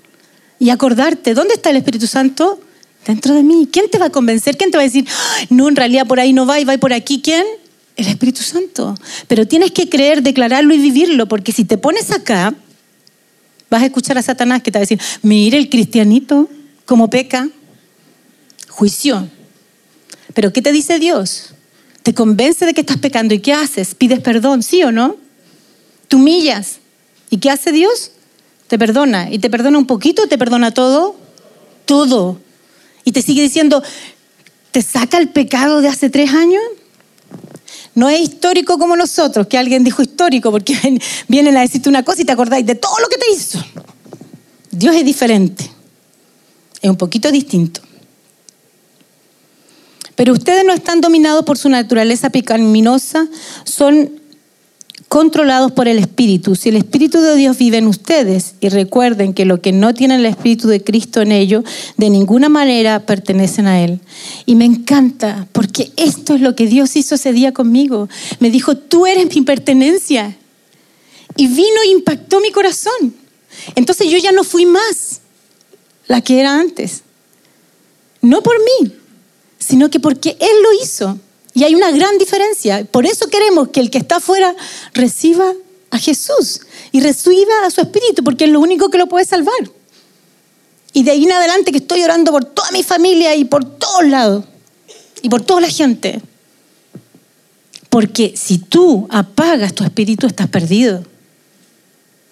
y acordarte, ¿dónde está el Espíritu Santo? Dentro de mí. ¿Quién te va a convencer? ¿Quién te va a decir, no, en realidad por ahí no va y va por aquí? ¿Quién? El Espíritu Santo. Pero tienes que creer, declararlo y vivirlo, porque si te pones acá, vas a escuchar a Satanás que te va a decir, mire el cristianito, cómo peca. Juicio. Pero ¿qué te dice Dios? Te convence de que estás pecando y ¿qué haces? Pides perdón, ¿sí o no? Te humillas. ¿Y qué hace Dios? Te perdona. ¿Y te perdona un poquito te perdona todo? Todo. Y te sigue diciendo, ¿te saca el pecado de hace tres años? No es histórico como nosotros, que alguien dijo histórico, porque [laughs] vienen a decirte una cosa y te acordáis de todo lo que te hizo. Dios es diferente, es un poquito distinto. Pero ustedes no están dominados por su naturaleza pecaminosa, son controlados por el Espíritu. Si el Espíritu de Dios vive en ustedes, y recuerden que lo que no tiene el Espíritu de Cristo en ellos, de ninguna manera pertenecen a Él. Y me encanta, porque esto es lo que Dios hizo ese día conmigo. Me dijo, tú eres mi pertenencia. Y vino e impactó mi corazón. Entonces yo ya no fui más la que era antes. No por mí, sino que porque Él lo hizo. Y hay una gran diferencia. Por eso queremos que el que está afuera reciba a Jesús y reciba a su Espíritu, porque es lo único que lo puede salvar. Y de ahí en adelante que estoy orando por toda mi familia y por todos lados. Y por toda la gente. Porque si tú apagas tu espíritu, estás perdido.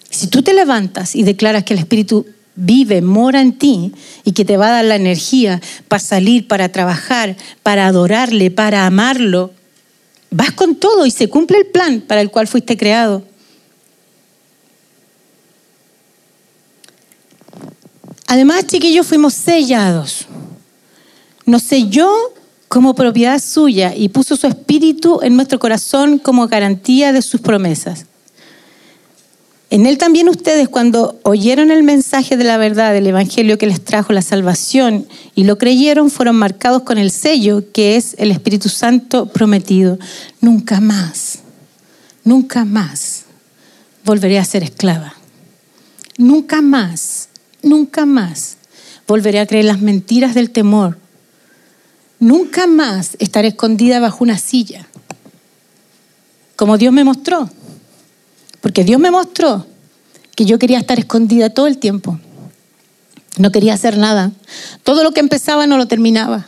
Si tú te levantas y declaras que el espíritu vive, mora en ti y que te va a dar la energía para salir, para trabajar, para adorarle, para amarlo, vas con todo y se cumple el plan para el cual fuiste creado. Además, chiquillos, fuimos sellados. Nos selló como propiedad suya y puso su espíritu en nuestro corazón como garantía de sus promesas. En él también ustedes cuando oyeron el mensaje de la verdad del Evangelio que les trajo la salvación y lo creyeron, fueron marcados con el sello que es el Espíritu Santo prometido. Nunca más, nunca más volveré a ser esclava. Nunca más, nunca más volveré a creer las mentiras del temor. Nunca más estaré escondida bajo una silla, como Dios me mostró. Porque Dios me mostró que yo quería estar escondida todo el tiempo. No quería hacer nada. Todo lo que empezaba no lo terminaba.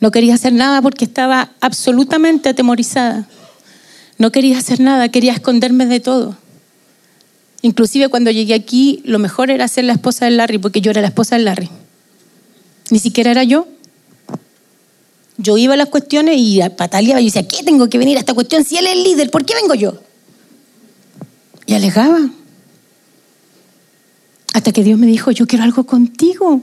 No quería hacer nada porque estaba absolutamente atemorizada. No quería hacer nada, quería esconderme de todo. Inclusive cuando llegué aquí, lo mejor era ser la esposa de Larry, porque yo era la esposa de Larry. Ni siquiera era yo. Yo iba a las cuestiones y pataleaba y decía, ¿qué tengo que venir a esta cuestión si él es el líder? ¿Por qué vengo yo? Y alegaba. Hasta que Dios me dijo, yo quiero algo contigo.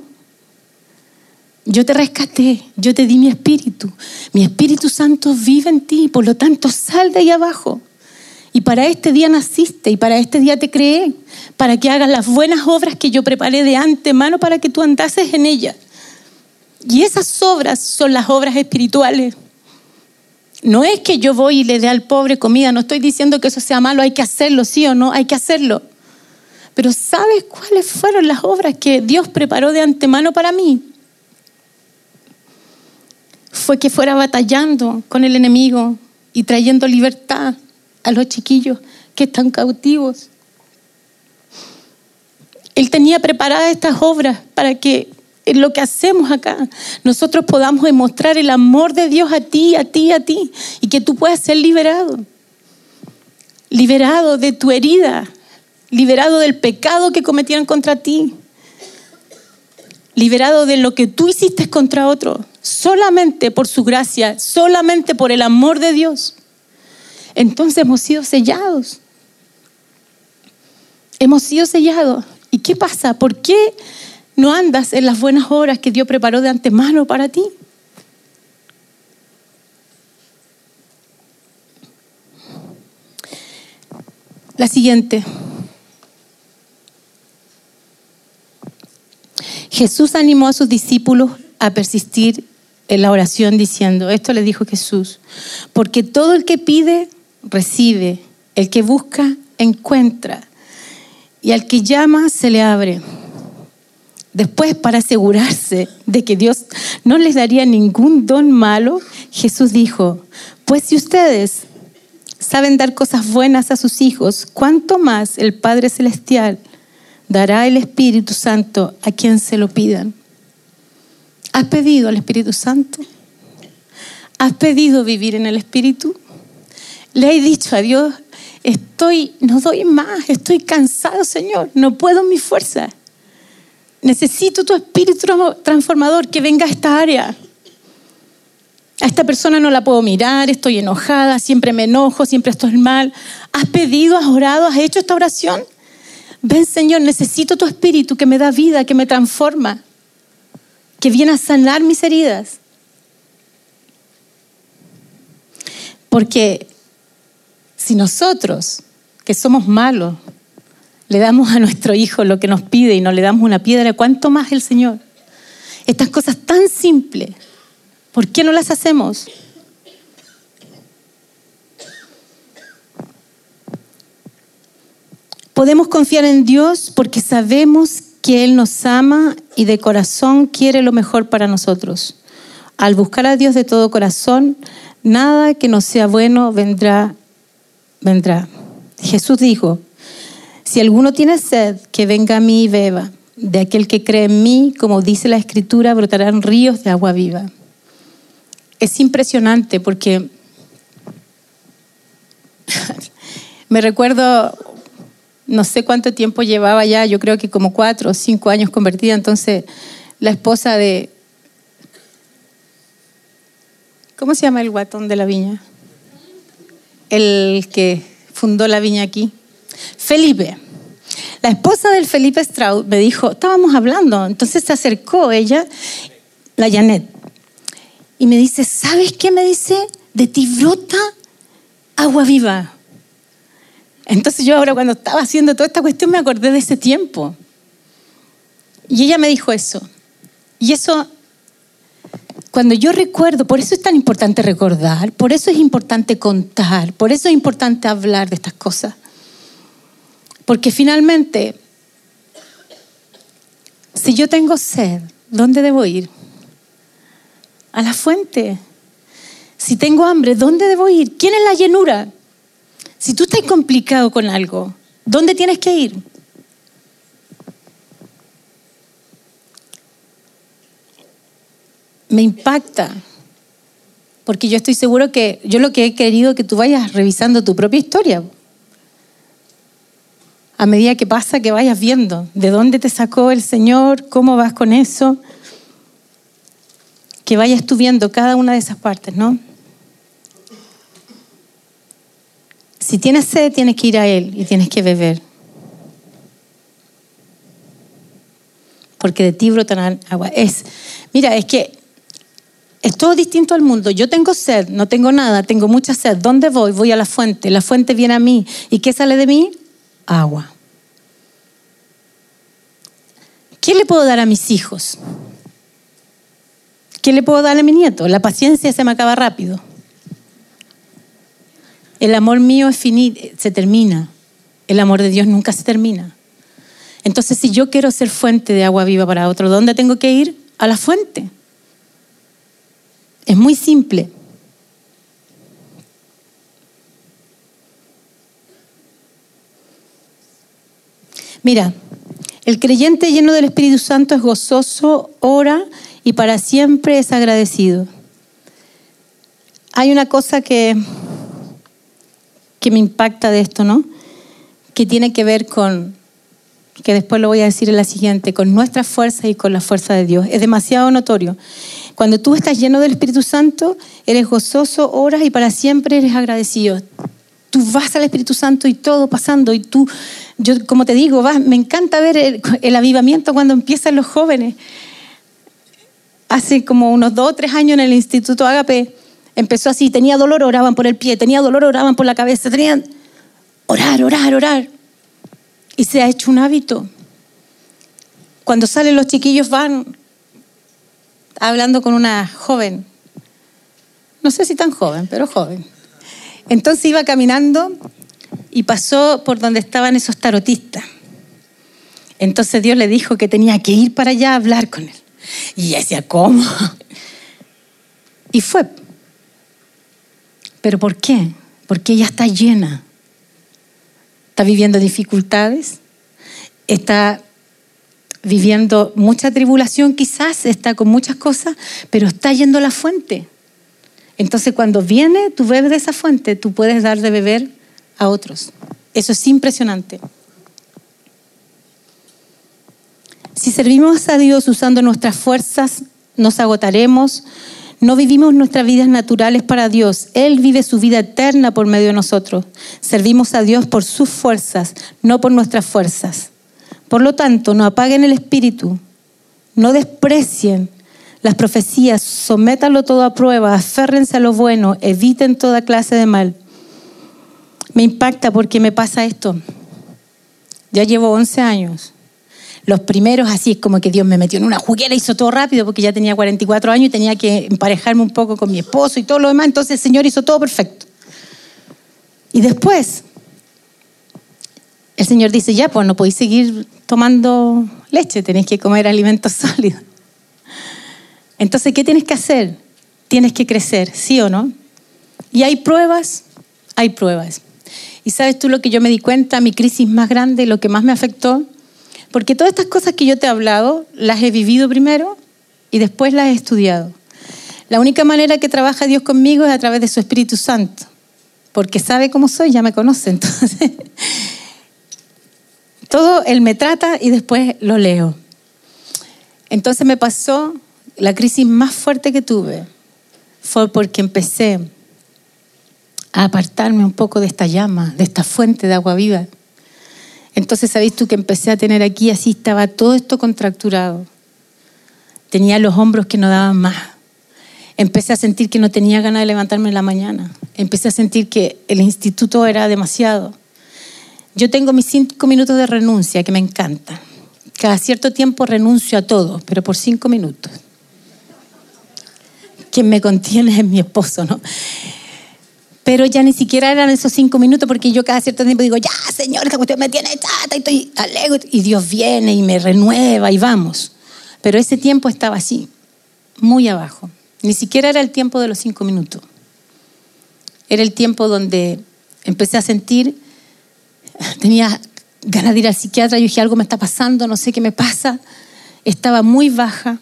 Yo te rescaté, yo te di mi espíritu. Mi Espíritu Santo vive en ti, por lo tanto sal de ahí abajo. Y para este día naciste y para este día te creé, para que hagas las buenas obras que yo preparé de antemano para que tú andases en ellas. Y esas obras son las obras espirituales. No es que yo voy y le dé al pobre comida, no estoy diciendo que eso sea malo, hay que hacerlo, sí o no, hay que hacerlo. Pero ¿sabes cuáles fueron las obras que Dios preparó de antemano para mí? Fue que fuera batallando con el enemigo y trayendo libertad a los chiquillos que están cautivos. Él tenía preparadas estas obras para que lo que hacemos acá, nosotros podamos demostrar el amor de Dios a ti, a ti, a ti, y que tú puedas ser liberado. Liberado de tu herida, liberado del pecado que cometieron contra ti, liberado de lo que tú hiciste contra otro, solamente por su gracia, solamente por el amor de Dios. Entonces hemos sido sellados. Hemos sido sellados. ¿Y qué pasa? ¿Por qué no andas en las buenas obras que Dios preparó de antemano para ti. La siguiente. Jesús animó a sus discípulos a persistir en la oración diciendo, esto le dijo Jesús, porque todo el que pide, recibe, el que busca, encuentra, y al que llama, se le abre. Después, para asegurarse de que Dios no les daría ningún don malo, Jesús dijo, pues si ustedes saben dar cosas buenas a sus hijos, ¿cuánto más el Padre Celestial dará el Espíritu Santo a quien se lo pidan? ¿Has pedido al Espíritu Santo? ¿Has pedido vivir en el Espíritu? Le he dicho a Dios, estoy, no doy más, estoy cansado, Señor, no puedo mi fuerza Necesito tu espíritu transformador que venga a esta área. A esta persona no la puedo mirar, estoy enojada, siempre me enojo, siempre estoy mal. ¿Has pedido, has orado, has hecho esta oración? Ven Señor, necesito tu espíritu que me da vida, que me transforma, que viene a sanar mis heridas. Porque si nosotros, que somos malos, le damos a nuestro hijo lo que nos pide y no le damos una piedra, ¿cuánto más el Señor? Estas cosas tan simples, ¿por qué no las hacemos? Podemos confiar en Dios porque sabemos que Él nos ama y de corazón quiere lo mejor para nosotros. Al buscar a Dios de todo corazón, nada que no sea bueno vendrá, vendrá. Jesús dijo, si alguno tiene sed, que venga a mí y beba. De aquel que cree en mí, como dice la Escritura, brotarán ríos de agua viva. Es impresionante porque [laughs] me recuerdo no sé cuánto tiempo llevaba ya, yo creo que como cuatro o cinco años convertida, entonces la esposa de... ¿Cómo se llama el guatón de la viña? El que fundó la viña aquí. Felipe. La esposa del Felipe Straud me dijo, estábamos hablando, entonces se acercó ella, la Janet, y me dice, ¿sabes qué me dice? De ti brota agua viva. Entonces yo ahora cuando estaba haciendo toda esta cuestión me acordé de ese tiempo. Y ella me dijo eso. Y eso, cuando yo recuerdo, por eso es tan importante recordar, por eso es importante contar, por eso es importante hablar de estas cosas. Porque finalmente, si yo tengo sed, ¿dónde debo ir? A la fuente. Si tengo hambre, ¿dónde debo ir? ¿Quién es la llenura? Si tú estás complicado con algo, ¿dónde tienes que ir? Me impacta, porque yo estoy seguro que yo lo que he querido es que tú vayas revisando tu propia historia. A medida que pasa, que vayas viendo de dónde te sacó el Señor, cómo vas con eso, que vayas tú viendo cada una de esas partes, ¿no? Si tienes sed, tienes que ir a Él y tienes que beber. Porque de ti brotarán agua. Es, mira, es que es todo distinto al mundo. Yo tengo sed, no tengo nada, tengo mucha sed. ¿Dónde voy? Voy a la fuente. La fuente viene a mí. ¿Y qué sale de mí? Agua. ¿Qué le puedo dar a mis hijos? ¿Qué le puedo dar a mi nieto? La paciencia se me acaba rápido. El amor mío es finito, se termina. El amor de Dios nunca se termina. Entonces, si yo quiero ser fuente de agua viva para otro, ¿dónde tengo que ir? A la fuente. Es muy simple. Mira, el creyente lleno del Espíritu Santo es gozoso, ora y para siempre es agradecido. Hay una cosa que que me impacta de esto, ¿no? Que tiene que ver con, que después lo voy a decir en la siguiente, con nuestra fuerza y con la fuerza de Dios. Es demasiado notorio. Cuando tú estás lleno del Espíritu Santo, eres gozoso, oras y para siempre eres agradecido. Tú vas al Espíritu Santo y todo pasando y tú, yo como te digo, vas, me encanta ver el, el avivamiento cuando empiezan los jóvenes. Hace como unos dos o tres años en el Instituto Agape, Empezó así, tenía dolor, oraban por el pie, tenía dolor, oraban por la cabeza, tenían orar, orar, orar. Y se ha hecho un hábito. Cuando salen los chiquillos van hablando con una joven, no sé si tan joven, pero joven. Entonces iba caminando y pasó por donde estaban esos tarotistas. Entonces Dios le dijo que tenía que ir para allá a hablar con él. Y ella decía, ¿cómo? Y fue. ¿Pero por qué? Porque ella está llena. Está viviendo dificultades, está viviendo mucha tribulación quizás, está con muchas cosas, pero está yendo a la fuente. Entonces cuando viene, tú bebes de esa fuente, tú puedes dar de beber a otros. Eso es impresionante. Si servimos a Dios usando nuestras fuerzas, nos agotaremos. No vivimos nuestras vidas naturales para Dios. Él vive su vida eterna por medio de nosotros. Servimos a Dios por sus fuerzas, no por nuestras fuerzas. Por lo tanto, no apaguen el espíritu, no desprecien las profecías, sométanlo todo a prueba, aférrense a lo bueno, eviten toda clase de mal. Me impacta porque me pasa esto. Ya llevo 11 años. Los primeros así es como que Dios me metió en una juguera, hizo todo rápido porque ya tenía 44 años y tenía que emparejarme un poco con mi esposo y todo lo demás. Entonces el Señor hizo todo perfecto. Y después, el Señor dice, ya, pues no podéis seguir tomando leche, tenéis que comer alimentos [laughs] sólidos. Entonces, ¿qué tienes que hacer? Tienes que crecer, ¿sí o no? Y hay pruebas, hay pruebas. Y sabes tú lo que yo me di cuenta, mi crisis más grande, lo que más me afectó, porque todas estas cosas que yo te he hablado, las he vivido primero y después las he estudiado. La única manera que trabaja Dios conmigo es a través de su Espíritu Santo, porque sabe cómo soy, ya me conoce. [laughs] Entonces, todo Él me trata y después lo leo. Entonces me pasó la crisis más fuerte que tuve fue porque empecé a apartarme un poco de esta llama, de esta fuente de agua viva. Entonces, ¿sabéis tú que empecé a tener aquí, así estaba todo esto contracturado? Tenía los hombros que no daban más. Empecé a sentir que no tenía ganas de levantarme en la mañana. Empecé a sentir que el instituto era demasiado. Yo tengo mis cinco minutos de renuncia que me encantan. Cada cierto tiempo renuncio a todo, pero por cinco minutos quien me contiene es mi esposo, ¿no? Pero ya ni siquiera eran esos cinco minutos porque yo cada cierto tiempo digo, ya, Señor, que usted me tiene chata y estoy alegre. Y Dios viene y me renueva y vamos. Pero ese tiempo estaba así, muy abajo. Ni siquiera era el tiempo de los cinco minutos. Era el tiempo donde empecé a sentir, tenía ganas de ir al psiquiatra, yo dije, algo me está pasando, no sé qué me pasa. Estaba muy baja,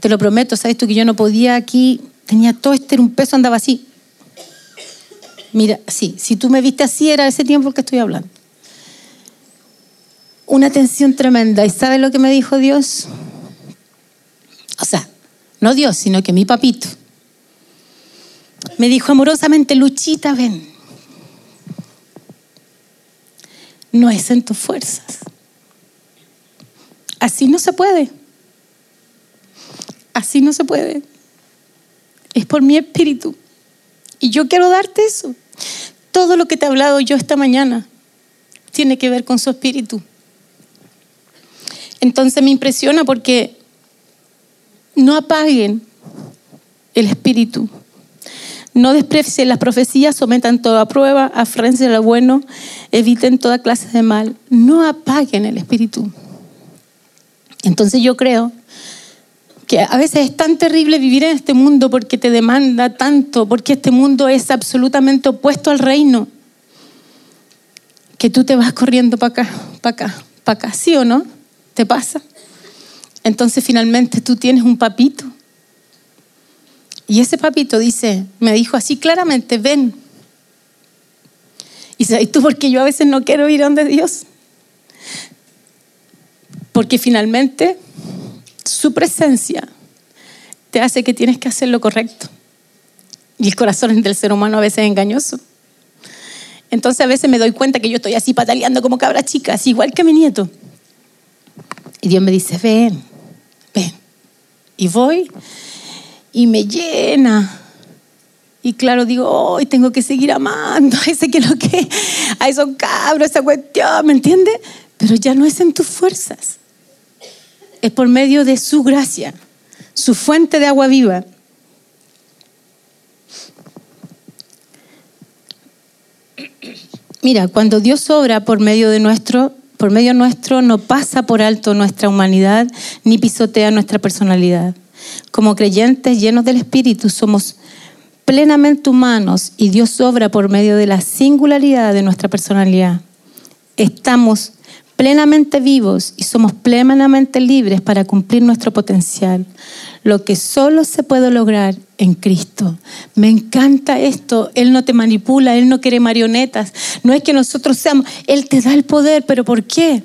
te lo prometo, sabes tú que yo no podía aquí, tenía todo este, un peso, andaba así. Mira, sí, si tú me viste así, era ese tiempo que estoy hablando. Una tensión tremenda. ¿Y sabes lo que me dijo Dios? O sea, no Dios, sino que mi papito. Me dijo amorosamente, Luchita, ven. No es en tus fuerzas. Así no se puede. Así no se puede. Es por mi espíritu. Y yo quiero darte eso. Todo lo que te he hablado yo esta mañana tiene que ver con su espíritu. Entonces me impresiona porque no apaguen el espíritu. No desprecien las profecías, sometan toda prueba, afrense a lo bueno, eviten toda clase de mal. No apaguen el espíritu. Entonces yo creo que a veces es tan terrible vivir en este mundo porque te demanda tanto, porque este mundo es absolutamente opuesto al reino, que tú te vas corriendo para acá, para acá, para acá, ¿sí o no? ¿Te pasa? Entonces finalmente tú tienes un papito. Y ese papito dice, me dijo así claramente, ven. Y sabes tú porque yo a veces no quiero ir donde Dios. Porque finalmente su presencia te hace que tienes que hacer lo correcto. Y el corazón del ser humano a veces es engañoso. Entonces a veces me doy cuenta que yo estoy así pataleando como cabra chica, igual que mi nieto. Y Dios me dice, ven, ven. Y voy y me llena. Y claro, digo, hoy tengo que seguir amando a ese que lo [laughs] que, a esos cabros, esa cuestión, ¿me entiendes? Pero ya no es en tus fuerzas es por medio de su gracia, su fuente de agua viva. Mira, cuando Dios obra por medio de nuestro, por medio nuestro, no pasa por alto nuestra humanidad ni pisotea nuestra personalidad. Como creyentes llenos del Espíritu somos plenamente humanos y Dios obra por medio de la singularidad de nuestra personalidad. Estamos plenamente vivos y somos plenamente libres para cumplir nuestro potencial, lo que solo se puede lograr en Cristo. Me encanta esto, Él no te manipula, Él no quiere marionetas, no es que nosotros seamos, Él te da el poder, pero ¿por qué?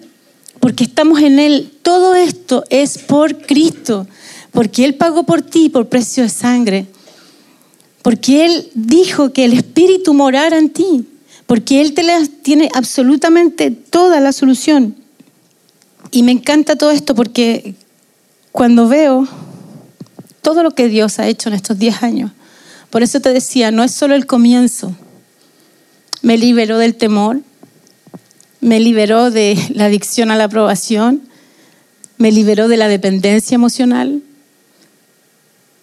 porque estamos en Él. Todo esto es por Cristo, porque Él pagó por ti por precio de sangre, porque Él dijo que el Espíritu morara en ti, porque Él te tiene absolutamente toda la solución. Y me encanta todo esto porque cuando veo todo lo que Dios ha hecho en estos 10 años, por eso te decía, no es solo el comienzo. Me liberó del temor, me liberó de la adicción a la aprobación, me liberó de la dependencia emocional.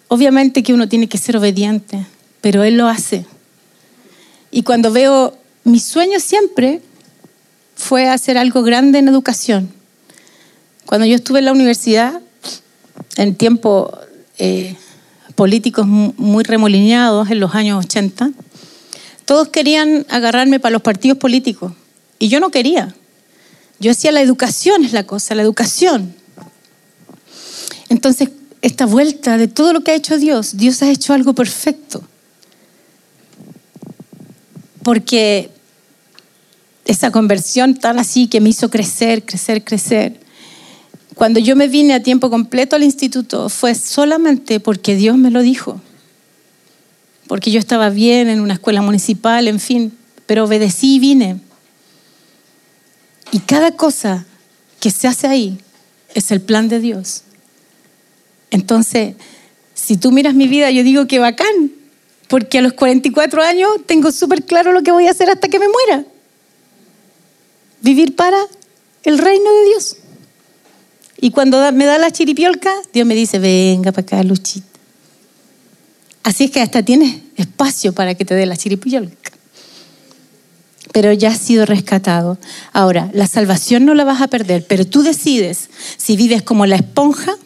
Obviamente que uno tiene que ser obediente, pero Él lo hace. Y cuando veo, mi sueño siempre fue hacer algo grande en educación. Cuando yo estuve en la universidad, en tiempos eh, políticos muy remolineados en los años 80, todos querían agarrarme para los partidos políticos y yo no quería. Yo decía, la educación es la cosa, la educación. Entonces, esta vuelta de todo lo que ha hecho Dios, Dios ha hecho algo perfecto. Porque esa conversión tan así que me hizo crecer, crecer, crecer. Cuando yo me vine a tiempo completo al instituto fue solamente porque Dios me lo dijo. Porque yo estaba bien en una escuela municipal, en fin, pero obedecí y vine. Y cada cosa que se hace ahí es el plan de Dios. Entonces, si tú miras mi vida, yo digo que bacán, porque a los 44 años tengo súper claro lo que voy a hacer hasta que me muera. Vivir para el reino de Dios. Y cuando me da la chiripiolca, Dios me dice, venga para acá, Luchita. Así es que hasta tienes espacio para que te dé la chiripiolca pero ya has sido rescatado. Ahora, la salvación no la vas a perder, pero tú decides si vives como la esponja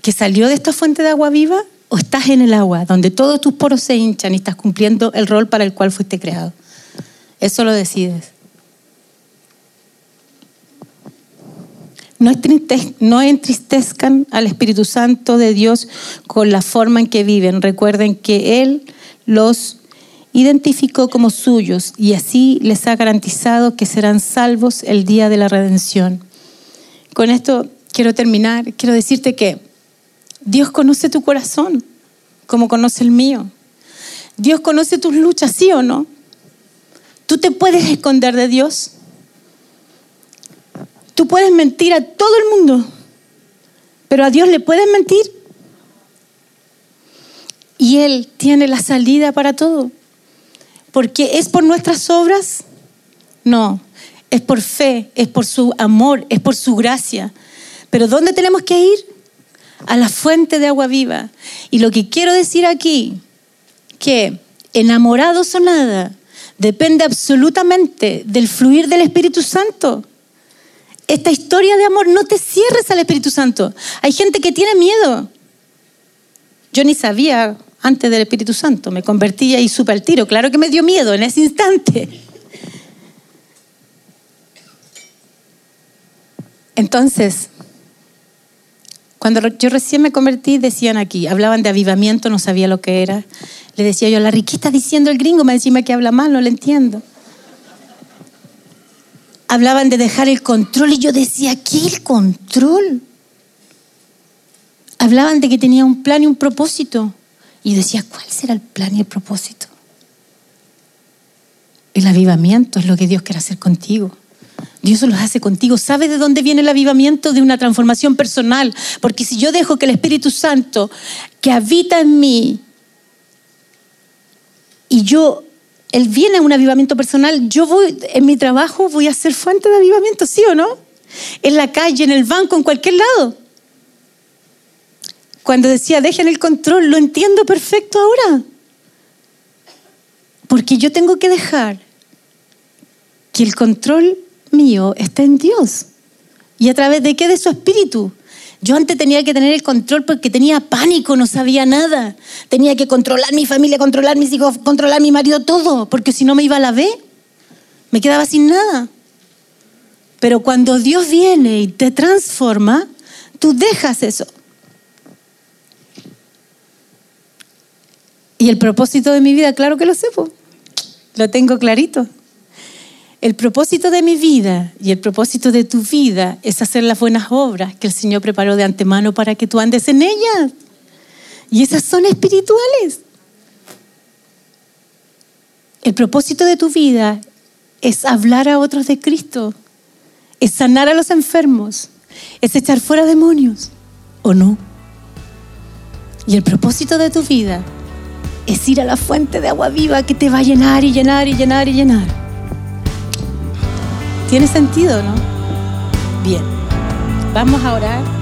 que salió de esta fuente de agua viva o estás en el agua, donde todos tus poros se hinchan y estás cumpliendo el rol para el cual fuiste creado. Eso lo decides. No entristezcan al Espíritu Santo de Dios con la forma en que viven. Recuerden que Él los identificó como suyos y así les ha garantizado que serán salvos el día de la redención. Con esto quiero terminar. Quiero decirte que Dios conoce tu corazón como conoce el mío. Dios conoce tus luchas, ¿sí o no? ¿Tú te puedes esconder de Dios? Tú puedes mentir a todo el mundo, pero a Dios le puedes mentir. Y Él tiene la salida para todo. Porque es por nuestras obras, no, es por fe, es por su amor, es por su gracia. Pero ¿dónde tenemos que ir? A la fuente de agua viva. Y lo que quiero decir aquí, que enamorados o nada, depende absolutamente del fluir del Espíritu Santo. Esta historia de amor, no te cierres al Espíritu Santo. Hay gente que tiene miedo. Yo ni sabía antes del Espíritu Santo. Me convertí y supe al tiro. Claro que me dio miedo en ese instante. Entonces, cuando yo recién me convertí, decían aquí, hablaban de avivamiento, no sabía lo que era. Le decía yo, la riquita diciendo el gringo? Me decía que habla mal, no le entiendo. Hablaban de dejar el control y yo decía, ¿qué el control? Hablaban de que tenía un plan y un propósito. Y decía, ¿cuál será el plan y el propósito? El avivamiento es lo que Dios quiere hacer contigo. Dios lo hace contigo. ¿Sabe de dónde viene el avivamiento? De una transformación personal. Porque si yo dejo que el Espíritu Santo que habita en mí y yo, Él viene a un avivamiento personal, yo voy, en mi trabajo voy a ser fuente de avivamiento, ¿sí o no? En la calle, en el banco, en cualquier lado. Cuando decía, dejen el control, lo entiendo perfecto ahora. Porque yo tengo que dejar que el control mío esté en Dios. ¿Y a través de qué? De su espíritu. Yo antes tenía que tener el control porque tenía pánico, no sabía nada. Tenía que controlar mi familia, controlar mis hijos, controlar mi marido, todo, porque si no me iba a la B, me quedaba sin nada. Pero cuando Dios viene y te transforma, tú dejas eso. Y el propósito de mi vida, claro que lo sé, lo tengo clarito. El propósito de mi vida y el propósito de tu vida es hacer las buenas obras que el Señor preparó de antemano para que tú andes en ellas. Y esas son espirituales. El propósito de tu vida es hablar a otros de Cristo, es sanar a los enfermos, es echar fuera demonios, ¿o no? Y el propósito de tu vida es ir a la fuente de agua viva que te va a llenar y llenar y llenar y llenar. ¿Tiene sentido, no? Bien, vamos a orar.